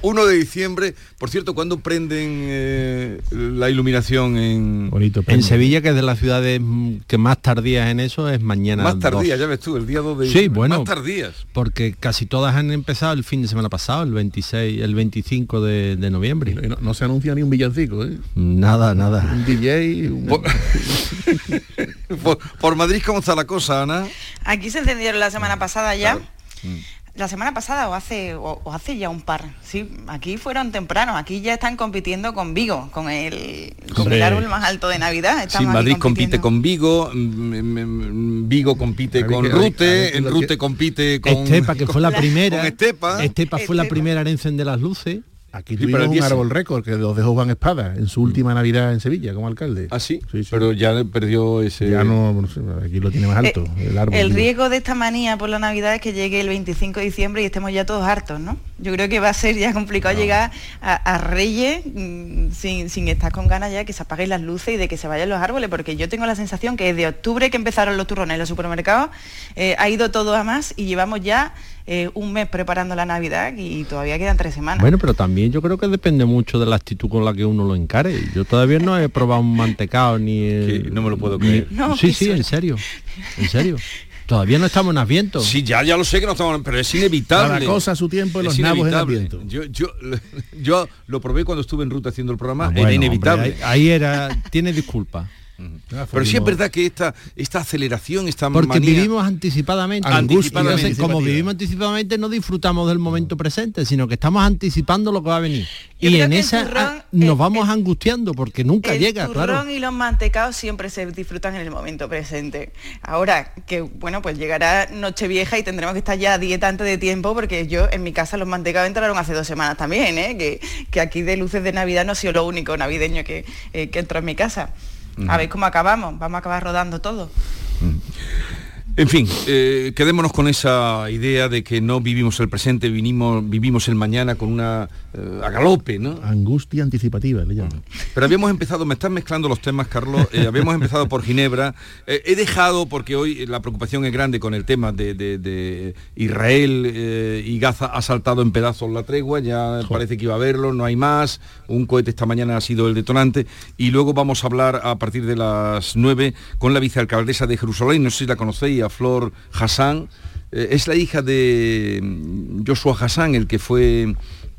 1 de diciembre. Por cierto, ¿cuándo prenden eh, la iluminación en... Bonito. En Sevilla, que es de las ciudades que más tardías en eso, es mañana. Más tardía, 2. ya ves tú, el día 2 de Sí, diciembre. bueno. Más tardías. Porque casi todas han empezado el fin de semana pasado, el 26, el 25 de, de noviembre. No, no se anuncia ni un villancico, ¿eh? Nada, nada. Un DJ, un- Por, Madrid, ¿cómo está la cosa, Ana? Aquí se encendieron la semana pasada ya. Mm. La semana pasada o hace o, o hace ya un par. Sí, aquí fueron tempranos. Aquí ya están compitiendo con Vigo, con el con Hombre. el árbol más alto de Navidad. Sí, Estamos Madrid compite con Vigo, mm, mm, Vigo compite con Rute, en Rute compite con... Estepa, que fue la primera. Con Estepa. Estepa fue la primera en encender las luces. Aquí Sí, tuvimos un árbol récord que los dejó Juan Espada en su última Navidad en Sevilla como alcalde. Ah, sí, Sí, sí. pero ya perdió ese... Ya no, no sé, aquí lo tiene más alto, Eh, el árbol. El digo. riesgo de esta manía por la Navidad es que llegue el 25 de diciembre y estemos ya todos hartos, ¿no? Yo creo que va a ser ya complicado llegar a, a Reyes mm, sin, sin estar con ganas ya de que se apaguen las luces y de que se vayan los árboles, porque yo tengo la sensación que desde octubre que empezaron los turrones en los supermercados, eh, ha ido todo a más y llevamos ya eh, un mes preparando la Navidad y todavía quedan tres semanas. Bueno, pero también yo creo que depende mucho de la actitud con la que uno lo encare. Yo todavía no he probado un mantecado ni... el- no me lo puedo ni- creer. No, sí, sí, en serio. En serio. Todavía no estamos en Adviento. Sí, ya, ya lo sé que no estamos, pero es inevitable. Cada cosa a su tiempo y los nabos en inevitable. Adviento. Yo, yo, yo lo probé cuando estuve en ruta haciendo el programa, Ah, era bueno, inevitable. hombre, ahí, ahí era... Tiene disculpa. Ah, Pero sí es verdad que esta, esta aceleración, esta Porque manía... vivimos anticipadamente. Anticipadamente. Entonces, como vivimos anticipadamente, no disfrutamos del momento presente, sino que estamos anticipando lo que va a venir. Yo y en esa turrón, ah, nos el- vamos el- angustiando porque nunca el llega, turrón claro. y los mantecados siempre se disfrutan en el momento presente. Ahora que bueno, pues llegará Nochevieja y tendremos que estar ya a dieta antes de tiempo porque yo en mi casa los mantecados entraron hace dos semanas también, ¿eh? que, que aquí de luces de Navidad no ha sido lo único navideño que, eh, que entró en mi casa. A ver cómo acabamos, vamos a acabar rodando todo. En fin, eh, quedémonos con esa idea de que no vivimos el presente, vinimos, vivimos el mañana con una eh, a galope, ¿no? Angustia anticipativa, le llaman. Pero habíamos empezado, me están mezclando los temas, Carlos, eh, habíamos empezado por Ginebra, Eh, he dejado, porque hoy la preocupación es grande con el tema de, de- de Israel y Gaza ha saltado en pedazos la tregua, ya parece que iba a verlo, no hay más, un cohete esta mañana ha sido el detonante, y luego vamos a hablar a partir de las 9 con la vicealcaldesa de Jerusalén, no sé si la conocéis, Flor Hassan, Eh, es la hija de mm, Joshua Hassan, el que fue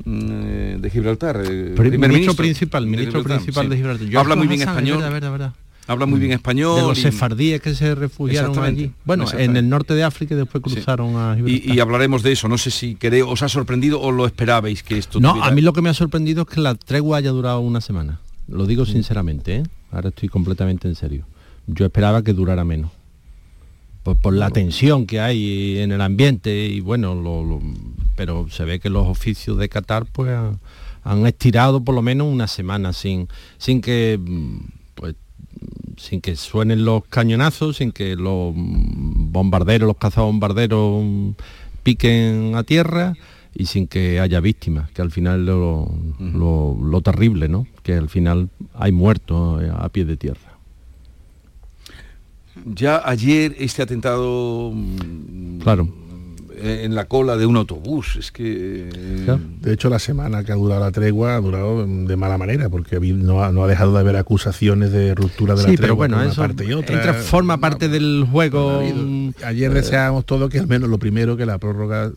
mm, de Gibraltar. eh, Pri- primer ministro ministro principal, de ministro Gibraltar, principal sí. de Gibraltar. Joshua Habla muy bien Hassan, español. verdad, verdad, verdad. Habla muy bien español. de los sefardíes que se refugiaron allí. Bueno, en el norte de África y después cruzaron a Gibraltar. y, y hablaremos de eso. No sé si queréis, os ha sorprendido o lo esperabais que esto No, tuviera- a mí lo que me ha sorprendido es que la tregua haya durado una semana. Lo digo sinceramente, ¿eh? Ahora estoy completamente en serio. Yo esperaba que durara menos. Por, por la tensión que hay en el ambiente y bueno, lo- lo- pero se ve que los oficios de Qatar pues han, han estirado por lo menos una semana sin, sin que mm, pues sin que suenen los cañonazos, sin que los mm, bombarderos, los cazabombarderos mm, piquen a tierra y sin que haya víctimas, que al final lo, lo- lo terrible, ¿no? Que al final hay muertos a pie de tierra. Ya ayer este atentado mm, Claro. eh, en la cola de un autobús. Es que... De hecho, la semana que ha durado la tregua ha durado de mala manera, porque no ha, no ha dejado de haber acusaciones de ruptura de la Sí, tregua pero bueno, por una eso parte y otra. entra- forma parte del juego. mm, Ayer eh, deseábamos todo que al menos lo primero que la prórroga,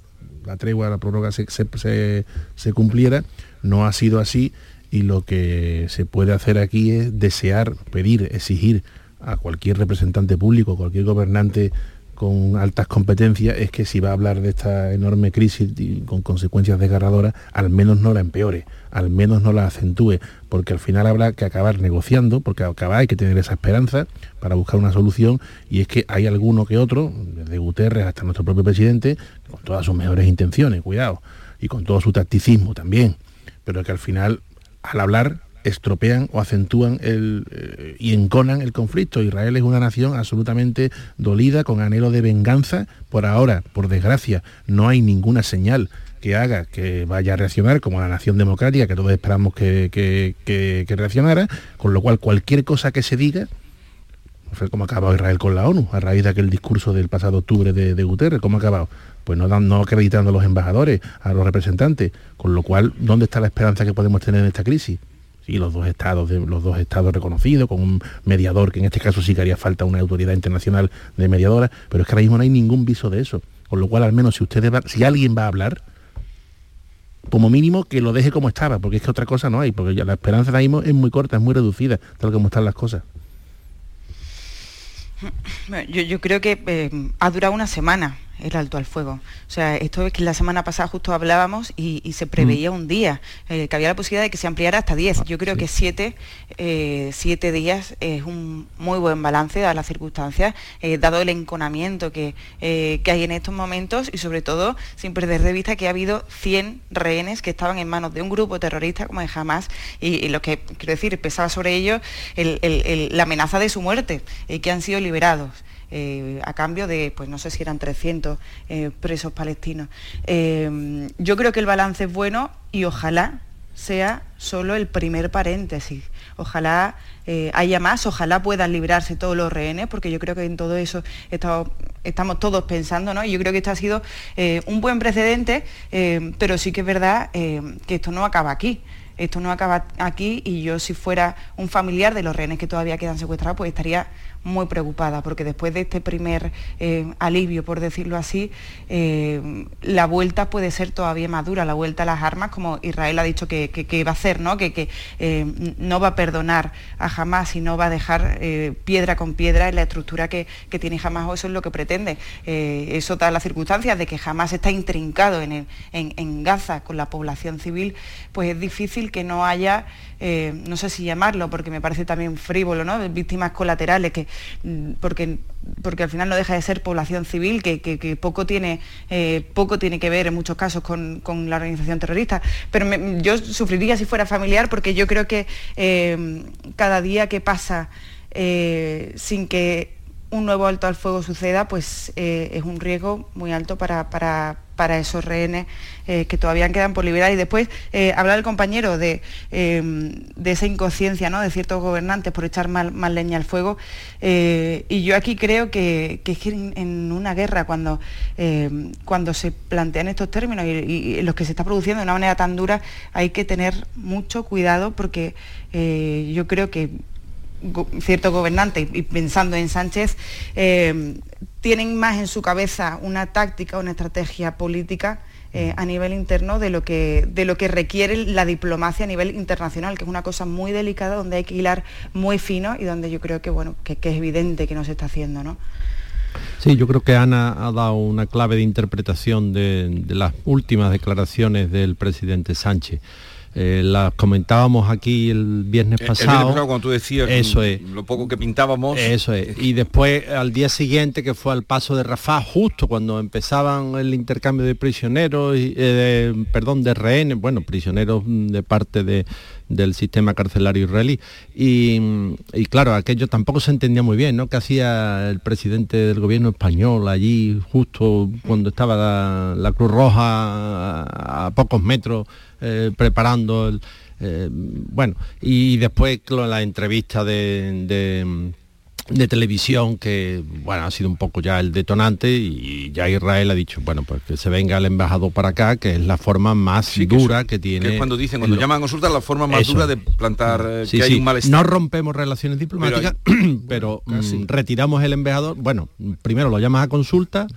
la tregua, la prórroga se, se- se- se cumpliera. No ha sido así y lo que se puede hacer aquí es desear, pedir, exigir a cualquier representante público, cualquier gobernante con altas competencias, es que si va a hablar de esta enorme crisis y con consecuencias desgarradoras, al menos no la empeore, al menos no la acentúe, porque al final habrá que acabar negociando, porque acabar hay que tener esa esperanza para buscar una solución, y es que hay alguno que otro, desde Guterres hasta nuestro propio presidente, con todas sus mejores intenciones, cuidado, y con todo su tacticismo también, pero que al final, al hablar, estropean o acentúan el, eh, y enconan el conflicto. Israel es una nación absolutamente dolida, con anhelo de venganza. Por ahora, por desgracia, no hay ninguna señal que haga que vaya a reaccionar como la nación democrática que todos esperamos que, que- reaccionara, con lo cual cualquier cosa que se diga, fue como ha acabado Israel con la ONU, a raíz de aquel discurso del pasado octubre de, de Guterres, ¿cómo ha acabado? Pues no, no acreditando a los embajadores, a los representantes, con lo cual, ¿dónde está la esperanza que podemos tener en esta crisis? Y los dos estados de los dos estados reconocidos con un mediador que en este caso sí que haría falta una autoridad internacional de mediadora pero es que ahora mismo no hay ningún viso de eso. Con lo cual al menos si ustedes va- si alguien va a hablar como mínimo que lo deje como estaba porque es que otra cosa no hay porque ya la esperanza ahora mismo es muy corta es muy reducida tal como están las cosas. Yo, yo creo que eh, ha durado una semana el alto al fuego. O sea, esto es que la semana pasada justo hablábamos y, y se preveía un día, eh, que había la posibilidad de que se ampliara hasta 10. Yo creo que siete, eh, siete días es un muy buen balance dadas las circunstancias, eh, dado el enconamiento que, que hay en estos momentos y sobre todo sin perder de vista que ha habido 100 rehenes que estaban en manos de un grupo terrorista como es Hamas y, y lo que, quiero decir, pesaba sobre ellos el- el- el- la amenaza de su muerte, eh, que han sido liberados eh, a cambio de, pues no sé si eran 300 eh, presos palestinos. Eh, yo creo que el balance es bueno y ojalá sea solo el primer paréntesis. Ojalá haya más, ojalá puedan librarse todos los rehenes, porque yo creo que en todo eso estamos, todos pensando, ¿no? Y yo creo que esto ha sido un buen precedente, pero sí que es verdad que esto no acaba aquí. Esto no acaba aquí y yo si fuera un familiar de los rehenes que todavía quedan secuestrados, pues estaría muy preocupada, porque después de este primer eh, alivio, por decirlo así, eh, la vuelta puede ser todavía más dura, la vuelta a las armas, como Israel ha dicho que, que- va a hacer, ¿no? que, que, eh, no va a perdonar a Hamas y no va a dejar piedra con piedra en la estructura que, tiene Hamas, o eso es lo que pretende. Eso da las circunstancias de que Hamas está intrincado en- en Gaza con la población civil, pues es difícil que no haya, eh, no sé si llamarlo, porque me parece también frívolo, ¿no? víctimas colaterales, que, mm, porque, porque al final no deja de ser población civil, que, que- poco, tiene, eh, poco tiene que ver en muchos casos con, con la organización terrorista. Pero yo sufriría si fuera familiar, porque yo creo que eh, cada día que pasa sin que un nuevo alto al fuego suceda, pues eh, es un riesgo muy alto para, para- para esos rehenes eh, que todavía quedan por liberar. Y después, eh, hablar el compañero de, eh, de esa inconsciencia ¿no? de ciertos gobernantes por echar mal- más leña al fuego. eh, y yo aquí creo que, es que en, una guerra, cuando, eh, cuando se plantean estos términos y, y- los que se está produciendo de una manera tan dura, hay que tener mucho cuidado porque yo creo que go- ciertos gobernantes, y pensando en Sánchez, eh, tienen más en su cabeza una táctica, una estrategia política eh, a nivel interno de lo, que, de lo que requiere la diplomacia a nivel internacional, que es una cosa muy delicada, donde hay que hilar muy fino y donde yo creo que, bueno, que, que es evidente que no se está haciendo, ¿no? Sí, yo creo que Ana ha dado una clave de interpretación de, de las últimas declaraciones del presidente Sánchez. Eh, las comentábamos aquí el viernes El- el viernes pasado. pasado, cuando tú decías Eso es. lo poco que pintábamos. Eso es. Y después al día siguiente que fue al paso de Rafah, justo cuando empezaban el intercambio de prisioneros, eh, de- perdón, de rehenes, bueno, prisioneros de parte de- del sistema carcelario israelí. Y, y claro, aquello tampoco se entendía muy bien, ¿no? Que hacía el presidente del gobierno español allí, justo cuando estaba la, la Cruz Roja a, a pocos metros eh, preparando el, eh, bueno, y después la entrevista de, de, de televisión que bueno ha sido un poco ya el detonante y ya Israel ha dicho bueno pues que se venga el embajador para acá que es la forma más dura que, tiene que es cuando dicen cuando llaman a consulta la forma más Eso. dura de plantar eh, Sí, que hay un malestar no rompemos relaciones diplomáticas pero, mm, retiramos el embajador bueno primero lo llamas a consulta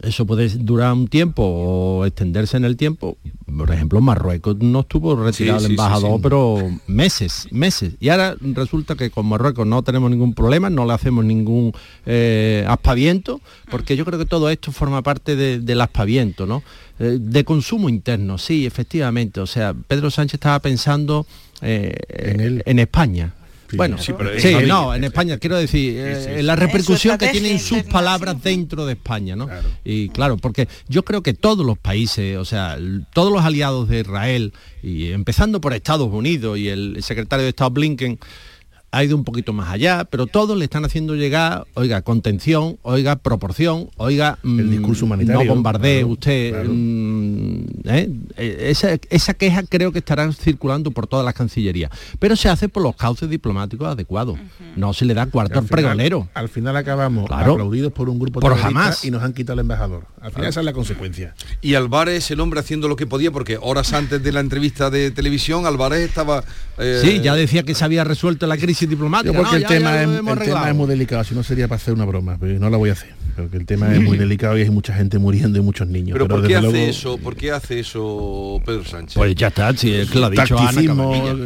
eso puede durar un tiempo o extenderse en el tiempo. Por ejemplo, Marruecos no estuvo retirado Sí, el sí, embajador, sí. pero meses, meses. Y ahora resulta que con Marruecos no tenemos ningún problema, no le hacemos ningún eh, aspaviento, porque yo creo que todo esto forma parte de- del aspaviento, ¿no? Eh, de consumo interno, sí, efectivamente. O sea, Pedro Sánchez estaba pensando eh, en, España. Bueno, Sí, pero no, en España quiero decir, eh, sí. la repercusión que tienen sus palabras dentro de España, ¿no? Y claro, porque yo creo que todos los países, o sea, todos los aliados de Israel, y empezando por Estados Unidos y el secretario de Estado Blinken, ha ido un poquito más allá, pero todos le están haciendo llegar, oiga, contención, oiga, proporción, oiga, El discurso mm, humanitario, No bombardee claro, usted. claro. mm, ¿eh? Eh, Esa, esa queja creo que estará circulando por todas las cancillerías. Pero se hace por los cauces diplomáticos adecuados. No se le da cuarto al final- pregonero. Al final acabamos Claro. aplaudidos por un grupo Por jamás. y nos han quitado el embajador. Al final Claro. esa es la consecuencia. Y Álvarez, el hombre haciendo lo que podía, porque horas antes de la entrevista de televisión, Álvarez estaba... eh, Sí, ya decía que se había resuelto la crisis diplomática. Yo porque No, el, ya- tema, ya es, el tema es muy delicado, si no sería para hacer una broma, pero no la voy a hacer. Porque el tema es muy delicado y hay mucha gente muriendo y muchos niños. Pero, ¿por qué hace luego, eso? ¿Por qué hace eso Pedro Sánchez? Pues ya está, si es que lo ha dicho Ana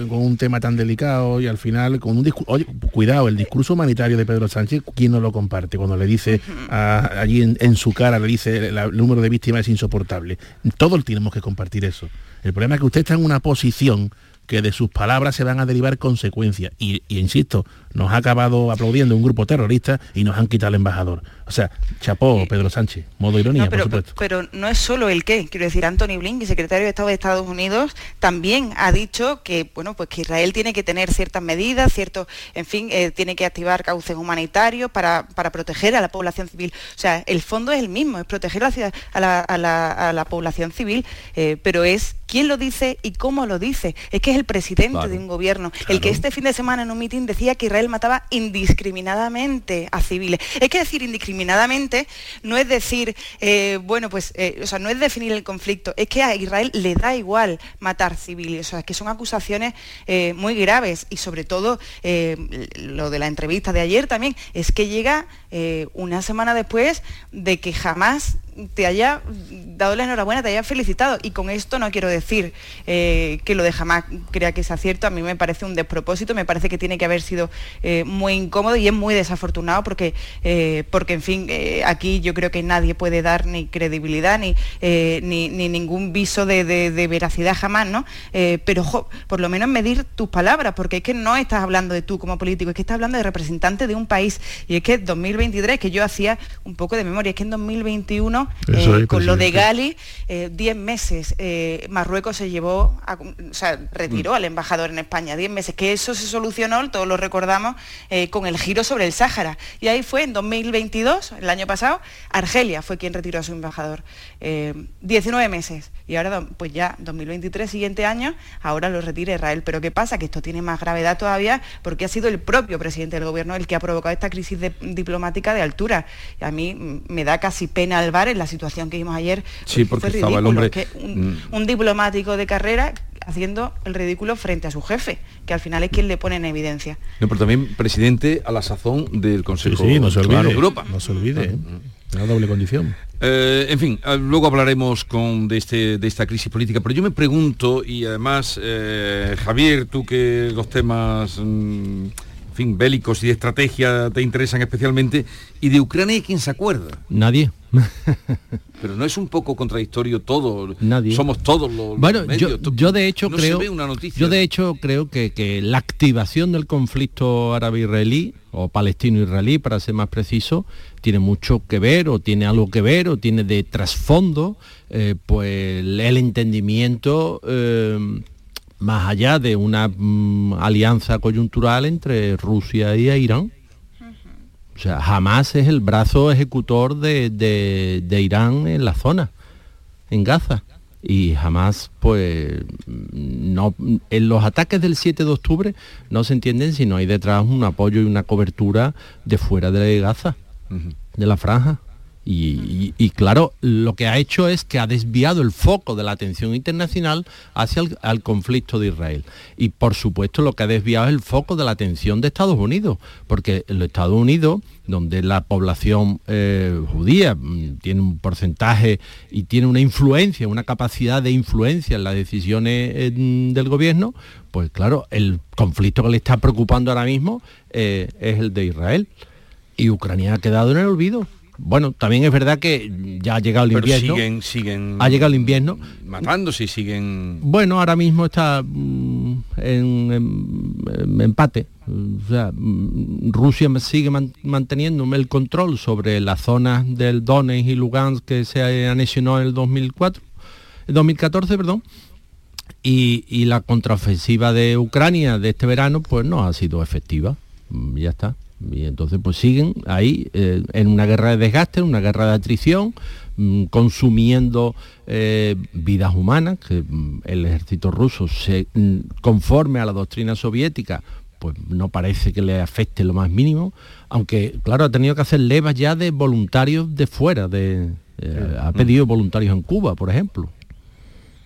con un tema tan delicado y al final con un discurso oye cuidado el discurso humanitario de Pedro Sánchez quién no lo comparte cuando le dice a- allí en, en su cara le dice la- el número de víctimas es insoportable todos tenemos que compartir eso el problema es que usted está en una posición que de sus palabras se van a derivar consecuencias. Y, y, insisto nos ha acabado aplaudiendo un grupo terrorista y nos han quitado el embajador. O sea chapó Pedro Sánchez. Modo ironía No, pero, por supuesto. pero no es solo el qué. Quiero decir, Anthony Blinken, secretario de Estado de Estados Unidos, también ha dicho que bueno, pues que Israel tiene que tener ciertas medidas, cierto, en fin, eh, tiene que activar cauces humanitarios para, para proteger a la población civil. O sea, el fondo es el mismo, es proteger a la, ciudad- a la, a la- a la población civil, eh, pero es quién lo dice y cómo lo dice. Es que es el presidente Claro. de un gobierno, el que este fin de semana en un mitin decía que Israel mataba indiscriminadamente a civiles. Es que decir indiscriminadamente no es decir, eh, bueno, pues, eh, o sea, no es definir el conflicto, es que a Israel le da igual matar civiles, o sea, que son acusaciones eh, muy graves y sobre todo lo de la entrevista de ayer también, es que llega eh, una semana después de que jamás te haya dado la enhorabuena, te haya felicitado. Y con esto no quiero decir eh, que lo de jamás crea que sea cierto, a mí me parece un despropósito, me parece que tiene que haber sido eh, muy incómodo y es muy desafortunado porque, porque en fin, aquí yo creo que nadie puede dar ni credibilidad ni, ni, ni ningún viso de, de- veracidad jamás, ¿no? Pero por lo menos medir tus palabras, porque es que no estás hablando de tú como político, es que estás hablando de representante de un país. Y es que 2023, que yo hacía un poco de memoria, es que en 2021 Eso eh, con lo de. Gali, eh, 10 meses, eh, Marruecos se llevó, a- o sea, retiró al embajador en España, 10 meses, que eso se solucionó, todos lo recordamos, eh, con el giro sobre el Sáhara. Y ahí fue en 2022, el año pasado, Argelia fue quien retiró a su embajador. Eh, 19 meses. Y ahora, pues ya, 2023, siguiente año, ahora lo retira Israel. Pero ¿qué pasa? Que esto tiene más gravedad todavía porque ha sido el propio presidente del gobierno el que ha provocado esta crisis de- diplomática de altura. Y a mí mm, me da casi pena al bar en la situación que vimos ayer. Sí, porque fue estaba el hombre- que un, Mm. un diplomático de carrera haciendo el ridículo frente a su jefe, que al final es quien le pone en evidencia. No, pero también presidente a la sazón del Consejo Sí, sí, no se olvide. De Europa. No se olvide. ¿eh? Una doble condición. Eh, en fin, eh, luego hablaremos con, de, este, de esta crisis política, pero yo me pregunto, y además, eh, Javier, tú que los temas mm, en fin, bélicos y de estrategia te interesan especialmente, y de Ucrania, ¿quién se acuerda? Nadie. Pero no es un poco contradictorio todo. Nadie. Somos todos los, Bueno, los medios. yo, yo de hecho no creo, se ve una noticia. yo de hecho creo que, que la activación del conflicto árabe-israelí o palestino-israelí, para ser más preciso, tiene mucho que ver o tiene algo que ver o tiene de trasfondo, eh, pues el entendimiento eh, más allá de una mm, alianza coyuntural entre Rusia y Irán. O sea, jamás es el brazo ejecutor de, de- de Irán en la zona, en Gaza. y jamás pues no en los ataques del 7 de octubre no se entienden si no hay detrás un apoyo y una cobertura de fuera de Gaza de la franja y, claro, lo que ha hecho es que ha desviado el foco de la atención internacional hacia el conflicto de Israel. Y por supuesto lo que ha desviado es el foco de la atención de Estados Unidos, porque los Estados Unidos, donde la población eh, judía mm, tiene un porcentaje y tiene una influencia, una capacidad de influencia en las decisiones eh, del gobierno, pues claro, el conflicto que le está preocupando ahora mismo eh, es el de Israel. Y Ucrania ha quedado en el olvido. Bueno, también es verdad que ya ha llegado el Pero invierno. siguen, siguen Ha llegado el invierno. matándose y siguen Bueno, ahora mismo está mm, en, en- en empate. O sea, mm, Rusia sigue man- manteniendo el control sobre las zonas del Donetsk y Lugansk que se anexionó en el 2004, el 2014, perdón. Y, y la contraofensiva de Ucrania de este verano pues no ha sido efectiva. Mm, Ya está. Y entonces pues siguen ahí eh, en una guerra de desgaste, en una guerra de atrición, mm, consumiendo eh, vidas humanas, que mm, el ejército ruso se mm, conforme a la doctrina soviética pues no parece que le afecte lo más mínimo, aunque claro, ha tenido que hacer levas ya de voluntarios de fuera, de, eh, ha pedido voluntarios en Cuba, por ejemplo.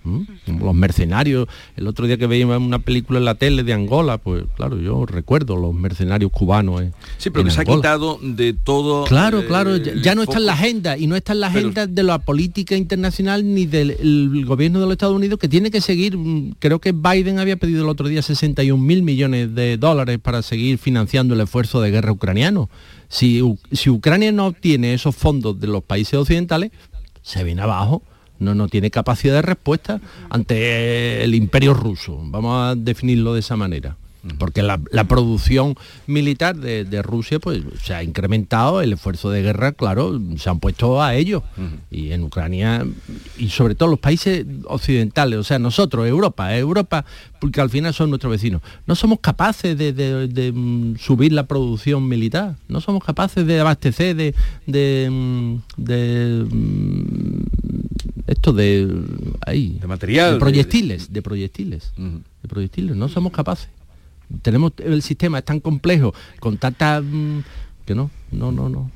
¿Mm? Los mercenarios, el otro día que veíamos una película en la tele de Angola, pues claro, yo recuerdo los mercenarios cubanos. en- Sí, pero que se ha quitado de todo. Claro, eh, claro, ya, no está en la agenda y no está en la Pero- agenda de la política internacional ni del el gobierno de los Estados Unidos que tiene que seguir, mm, creo que Biden había pedido el otro día 61 mil millones de dólares para seguir financiando el esfuerzo de guerra ucraniano. Si, si Ucrania no obtiene esos fondos de los países occidentales, se viene abajo. No, no tiene capacidad de respuesta ante el imperio ruso. Vamos a definirlo de esa manera. Porque la, la producción militar de, de Rusia pues se ha incrementado, el esfuerzo de guerra, claro, se han puesto a ello. Y en Ucrania, y sobre todo los países occidentales, o sea, nosotros, Europa, Europa, porque al final son nuestros vecinos, no somos capaces de, de- de, mm, subir la producción militar, no somos capaces de abastecer de, de, esto de ahí, De material, de de- proyectiles, de proyectiles, de proyectiles, no somos capaces. Tenemos el sistema es tan complejo, con tanta mm, que no, no, no, no.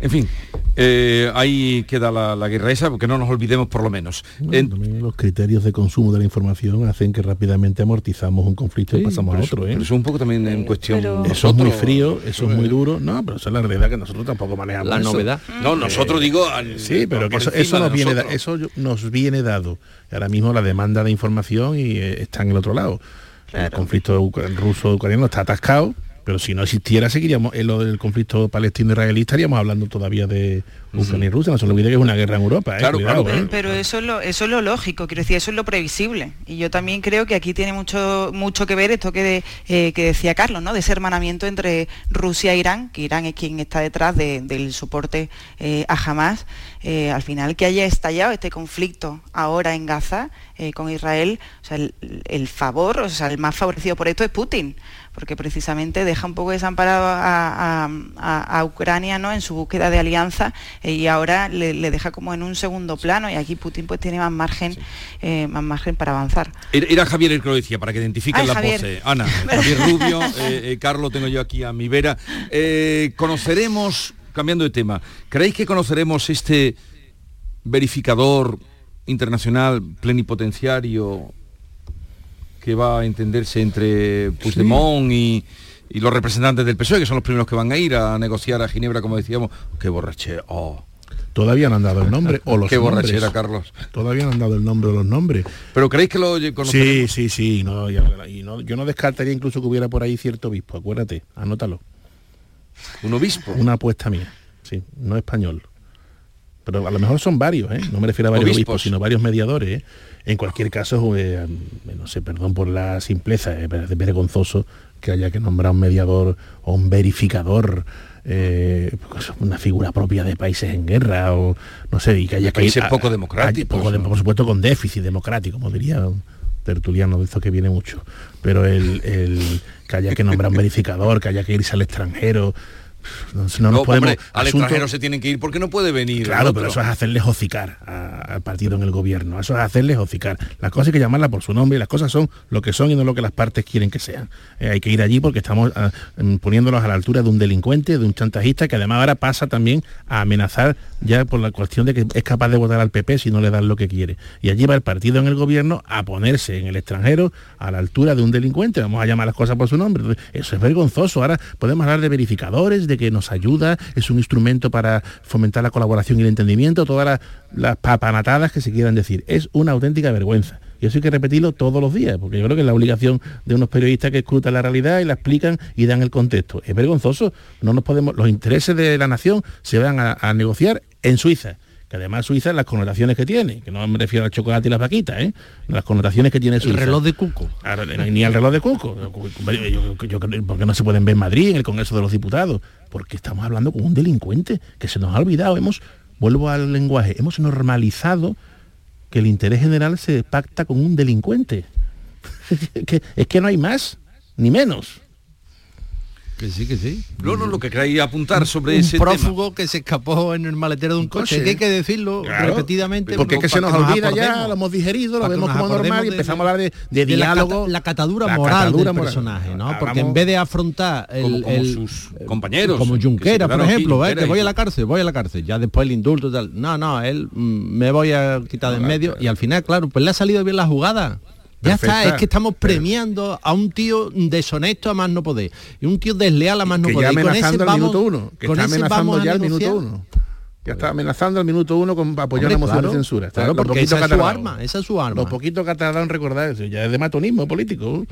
En fin, eh, ahí queda la, la guerra esa, porque no nos olvidemos por lo menos. En- También los criterios de consumo de la información hacen que rápidamente amortizamos un conflicto y pasamos pero a eso- otro. ¿eh? pero eso un poco también en cuestión Eso es muy frío, eso es muy duro. No, pero esa es la realidad que nosotros tampoco manejamos. La eso. novedad. No, nosotros digo al- Sí, pero que eso, eso nos, viene, eso nos viene dado. Ahora mismo la demanda de información y eh, está en el otro lado. El conflicto ucra- ruso-ucraniano está atascado, pero si no existiera, seguiríamos en lo del conflicto palestino-israelí, estaríamos hablando todavía de Ucrania y Rusia. No se olvide que es una guerra en Europa. ¿eh? Claro, Cuidado, claro, ¿eh? Pero eso es, lo, eso es lo lógico, quiero decir, eso es lo previsible. Y yo también creo que aquí tiene mucho, mucho que ver esto que, de- eh, que decía Carlos, ¿no? De ese hermanamiento entre Rusia e Irán, que Irán es quien está detrás de- del soporte eh, a Hamas. Eh, al final que haya estallado este conflicto ahora en Gaza eh, con Israel, o sea, el, el favor, o sea, el más favorecido por esto es Putin porque precisamente deja un poco desamparado a, a- a- a Ucrania ¿no? en su búsqueda de alianza eh, y ahora le, le deja como en un segundo plano y aquí Putin pues tiene más margen eh, más margen para avanzar. Era, Javier el que lo decía, para que identifiquen Ay, la Javier. pose. Ana, Javier Rubio, eh, Carlos, tengo yo aquí a mi vera. Conoceremos, cambiando de tema, ¿creéis que conoceremos este verificador internacional plenipotenciario que va a entenderse entre Puigdemont y, y los representantes del PSOE, que son los primeros que van a ir a negociar a Ginebra, como decíamos? ¡Qué borrachera! Oh. Todavía no han dado el nombre o los Qué nombres. borrachera, Carlos. Todavía no han dado el nombre o los nombres. ¿Pero creéis que lo Sí, conoceremos? sí, sí. No, y no- yo no descartaría incluso que hubiera por ahí cierto obispo. Acuérdate, anótalo. ¿Un obispo? Una apuesta mía. Sí, no español. Pero a lo mejor son varios, ¿eh? No me refiero a varios Obispos. obispos, sino varios mediadores. ¿eh? En cualquier caso, eh, no sé, perdón por la simpleza, es ver- vergonzoso que haya que nombrar un mediador o un verificador, una figura propia de países en guerra, o no sé, y que haya De que países a- poco democráticos, poco por supuesto con déficit democrático, como diría un tertuliano de esto que viene mucho. Pero el, el que haya que nombrar un verificador, que haya que irse al extranjero, No, no nos No, podemos... hombre, al asunto- extranjero se tienen que ir porque no puede venir. Claro, pero eso es hacerles hocicar al partido en el gobierno, eso es hacerles hocicar. Las cosas hay que llamarlas por su nombre y las cosas son lo que son y no lo que las partes quieren que sean. Eh, hay que ir allí porque estamos ah, mm, poniéndolos a la altura de un delincuente, de un chantajista que además ahora pasa también a amenazar ya por la cuestión de que es capaz de votar al PP si no le dan lo que quiere. Y allí va el partido en el gobierno a ponerse en el extranjero a la altura de un delincuente, vamos a llamar las cosas por su nombre. Eso es vergonzoso. Ahora podemos hablar de verificadores, de que nos ayuda, es un instrumento para fomentar la colaboración y el entendimiento, todas las, las papanatadas que se quieran decir. Es una auténtica vergüenza. Y eso hay que repetirlo todos los días, porque yo creo que es la obligación de unos periodistas que escrutan la realidad y la explican y dan el contexto. Es vergonzoso. No nos podemos, los intereses de la nación se van a, a negociar en Suiza. Que además Suiza las connotaciones que tiene, que no me refiero al chocolate y las vaquitas, ¿eh? las connotaciones que tiene Suiza. reloj de Cuco. Ahora, ni al reloj de Cuco. Yo- yo- yo creo- ¿Por qué no se pueden ver en Madrid, en el Congreso de los Diputados? Porque estamos hablando con un delincuente que se nos ha olvidado. Hemos, vuelvo al lenguaje, hemos normalizado que el interés general se pacta con un delincuente. es que no hay más, ni menos. Que sí, que sí. No, no, lo que quería apuntar sobre un ese prófugo que se escapó en el maletero de un coche, coche. que hay que decirlo Claro. repetidamente. Porque es que se nos nos olvida ya, lo hemos digerido, lo vemos como normal y de- empezamos a hablar de, de de la cata- diálogo. La, catadura la moral catadura del moral. personaje, ¿no? Hablamos- Porque en vez de afrontar el, Como- como el- sus compañeros, como Junquera, por quedaron aquí, ejemplo, ¿eh? Que voy a la cárcel, voy a la cárcel, ya después el indulto tal. No, no, él mm, me voy a quitar de en medio y al final, claro, pues le ha salido bien la jugada. Ya está, es que estamos premiando a un tío deshonesto a más no poder y un tío desleal a más no que poder. ya Y con ese amenazando al vamos- minuto uno, que con está amenazando ya al minuto uno. Ya está amenazando al minuto uno con apoyar Hombre, una moción claro, de censura. Está- claro, porque esa es su arma, esa es su arma. Lo poquito que en recordar eso, ya es de matonismo político.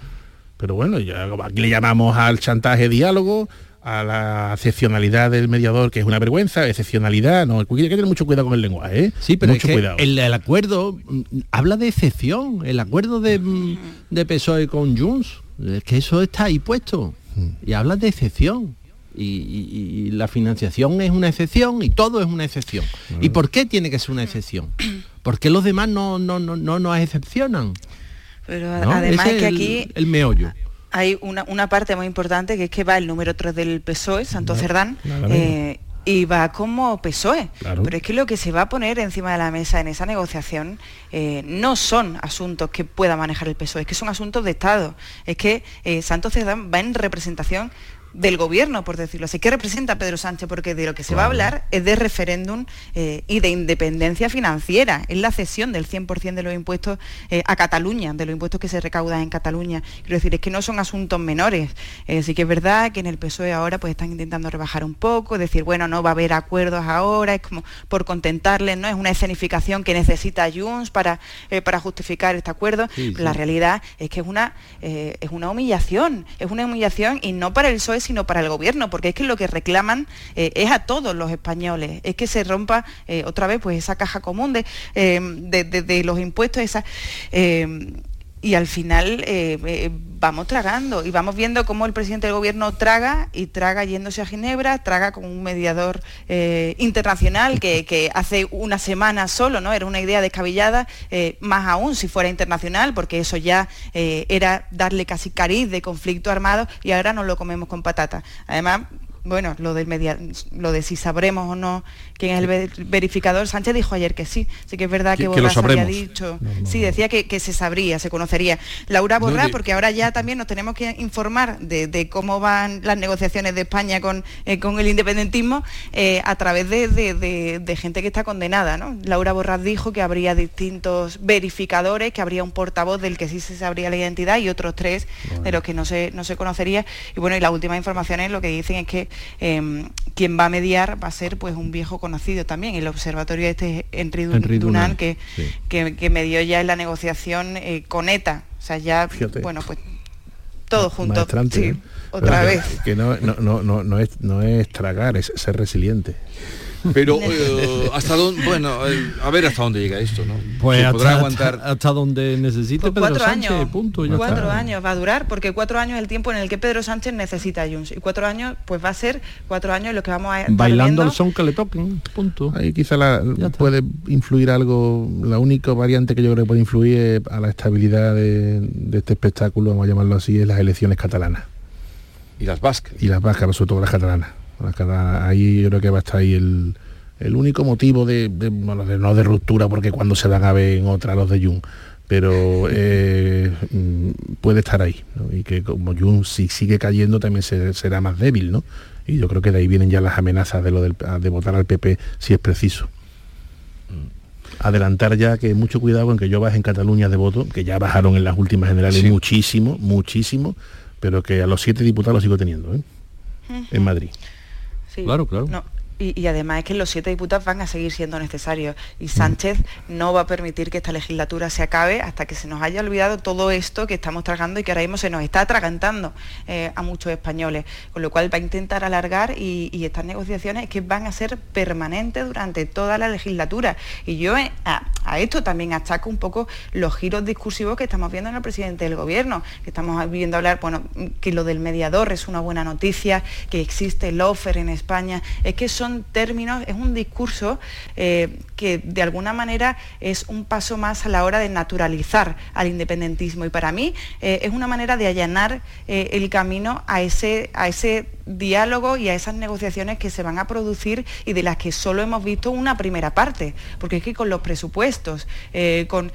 Pero bueno, ya aquí le llamamos al chantaje diálogo, a la excepcionalidad del mediador, que es una vergüenza, excepcionalidad, no, hay que tener mucho cuidado con el lenguaje, ¿eh? Sí, pero mucho es que cuidado. El, el acuerdo mm, habla de excepción, el acuerdo de, mm, de PSOE con Junts, es que eso está ahí puesto y habla de excepción. Y, y- y la financiación es una excepción y todo es una excepción. ¿Y por qué tiene que ser una excepción? ¿Por qué los demás no, no, no, no nos excepcionan? Pero ¿no? además Ese es que el- aquí el meollo. Hay una, una parte muy importante que es que va el número 3 del PSOE, Santo Cerdán, nada eh, y va como PSOE. Claro. Pero es que lo que se va a poner encima de la mesa en esa negociación eh, no son asuntos que pueda manejar el PSOE, es que son asuntos de Estado. Es que eh, Santo Cerdán va en representación del gobierno, por decirlo así. ¿Qué representa Pedro Sánchez? Porque de lo que se va a hablar es de referéndum eh, y de independencia financiera. Es la cesión del 100% de los impuestos eh, a Cataluña, de los impuestos que se recaudan en Cataluña. Quiero decir, es que no son asuntos menores. Eh, sí que es verdad que en el PSOE ahora pues están intentando rebajar un poco, decir, bueno, no va a haber acuerdos ahora, es como por contentarles, ¿no? Es una escenificación que necesita Junts para, eh, para justificar este acuerdo. Sí, La realidad es que es una, es una humillación, es una humillación y no para el PSOE, sino para el gobierno, porque es que lo que reclaman eh, es a todos los españoles, es que se rompa eh, otra vez pues esa caja común de, eh, de, de- de los impuestos, esa... y al final eh, eh, vamos tragando y vamos viendo cómo el presidente del gobierno traga y traga yéndose a Ginebra, traga con un mediador eh, internacional que, que hace una semana solo, ¿no? Era una idea descabellada, más aún si fuera internacional, porque eso ya era darle casi cariz de conflicto armado y ahora nos lo comemos con patata. Además, bueno, lo del media, lo de si sabremos o no quién es el ver- verificador, Sánchez dijo ayer que sí. Sí que es verdad que, Que- que lo Borrás había dicho. Sí, decía que, que se sabría, se conocería. Laura No, Borrás, de- porque ahora ya también nos tenemos que informar de, de cómo van las negociaciones de España con, eh, con el independentismo eh, a través de, de- de- de gente que está condenada. ¿no? Laura Borrás dijo que habría distintos verificadores, que habría un portavoz del que sí se sabría la identidad y otros tres de los que no se, no se conocería. Y bueno, y las últimas informaciones lo que dicen es que eh, quien va a mediar va a ser pues un viejo conocido también, el observatorio este Henry, Dun- Henry Dunant, Dunant, que, sí. que, que medió ya en la negociación eh, con ETA. O sea, ya, Fíjate. bueno, pues todo junto. Maestrante, Sí, ¿eh? otra Pero que- vez. Que no, no, no, no, no es, no es tragar, es ser resiliente. Pero eh, hasta dónde, bueno, eh, a ver hasta dónde llega esto, ¿no? Pues hasta, podrá aguantar. hasta, hasta donde necesite Pues Pedro cuatro Sánchez, años, punto, ya cuatro está. años va a durar, porque cuatro años es el tiempo en el que Pedro Sánchez necesita a Junts. Y cuatro años, pues va a ser cuatro años en los que vamos a estar Bailando al son que le toquen, punto. Ahí quizá la- puede influir algo, la única variante que yo creo que puede influir es a la estabilidad de, de este espectáculo, vamos a llamarlo así, es las elecciones catalanas. Y las vascas. Y las vascas, sobre todo las catalanas. Cada, ahí yo creo que va a estar ahí el, el único motivo de, de- bueno, de- no de ruptura, porque cuando se van a ver en otra los de Jun, pero eh, mm, puede estar ahí. ¿no? Y que como Jun si sigue cayendo también se- será más débil, ¿no? Y yo creo que de ahí vienen ya las amenazas de lo del, de votar al PP si es preciso. Adelantar ya que mucho cuidado con que yo baje en Cataluña de voto, que ya bajaron en las últimas generales Sí. muchísimo, muchísimo, pero que a los siete diputados los sigo teniendo, ¿eh? En Madrid. Sí. Claro, claro. No, Y, y además es que los siete diputados van a seguir siendo necesarios. Y Sánchez no va a permitir que esta legislatura se acabe hasta que se nos haya olvidado todo esto que estamos tragando y que ahora mismo se nos está atragantando eh, a muchos españoles, con lo cual va a intentar alargar y, y estas negociaciones es que van a ser permanentes durante toda la legislatura. Y yo eh, a, a esto también achaco un poco los giros discursivos que estamos viendo en el presidente del gobierno, que estamos viendo hablar, bueno, que lo del mediador es una buena noticia, que existe el offer en España, es que son términos, es un discurso eh, que de alguna manera es un paso más a la hora de naturalizar al independentismo y para mí eh, es una manera de allanar eh, el camino a ese, a ese diálogo y a esas negociaciones que se van a producir y de las que solo hemos visto una primera parte, porque es que con los presupuestos, eh, con,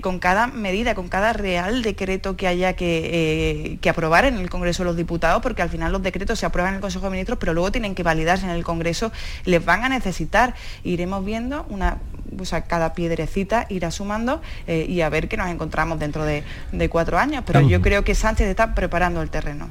con cada medida, con cada real decreto que haya que, que aprobar en el Congreso de los Diputados, porque al final los decretos se aprueban en el Consejo de Ministros, pero luego tienen que validarse en el Congreso, les van a necesitar. Iremos viendo una, o sea, cada piedrecita irá sumando eh, y a ver qué nos encontramos dentro de, de cuatro años. Pero yo creo que Sánchez está preparando el terreno.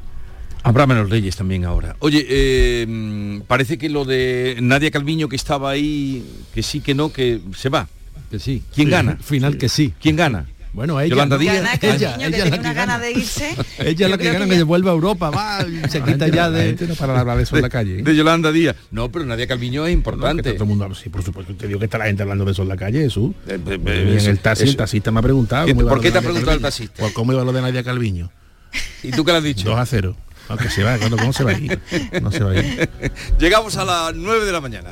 Habrá menos leyes también ahora. Oye, eh, parece que lo de Nadia Calviño que estaba ahí, que sí, que no, que se va. Que sí. ¿Quién Sí, gana? Final que sí. ¿Quién gana? Bueno, ella. Yolanda. Díaz. Gana ella, que ella que una gana de irse. Ella es la que gana que que ya- vuelva a Europa, va, se quita ya de... no para hablar de eso en la calle. ¿eh? De Yolanda Díaz. No, pero Nadia Calviño es No, que importante. todo el mundo, sí, por supuesto, te digo que está la gente hablando de eso en la calle, Jesús. Eh, eh, eh, en el taxi, eso- el taxista me ha preguntado. ¿Qué- cómo iba por qué te ha preguntado el taxista? Pues cómo iba lo de Nadia Calviño. ¿Y tú qué le has dicho? 2 a 0. Aunque se va, ¿cuándo- ¿cómo se va a ir? No se va a ir. Llegamos a las 9 de la mañana.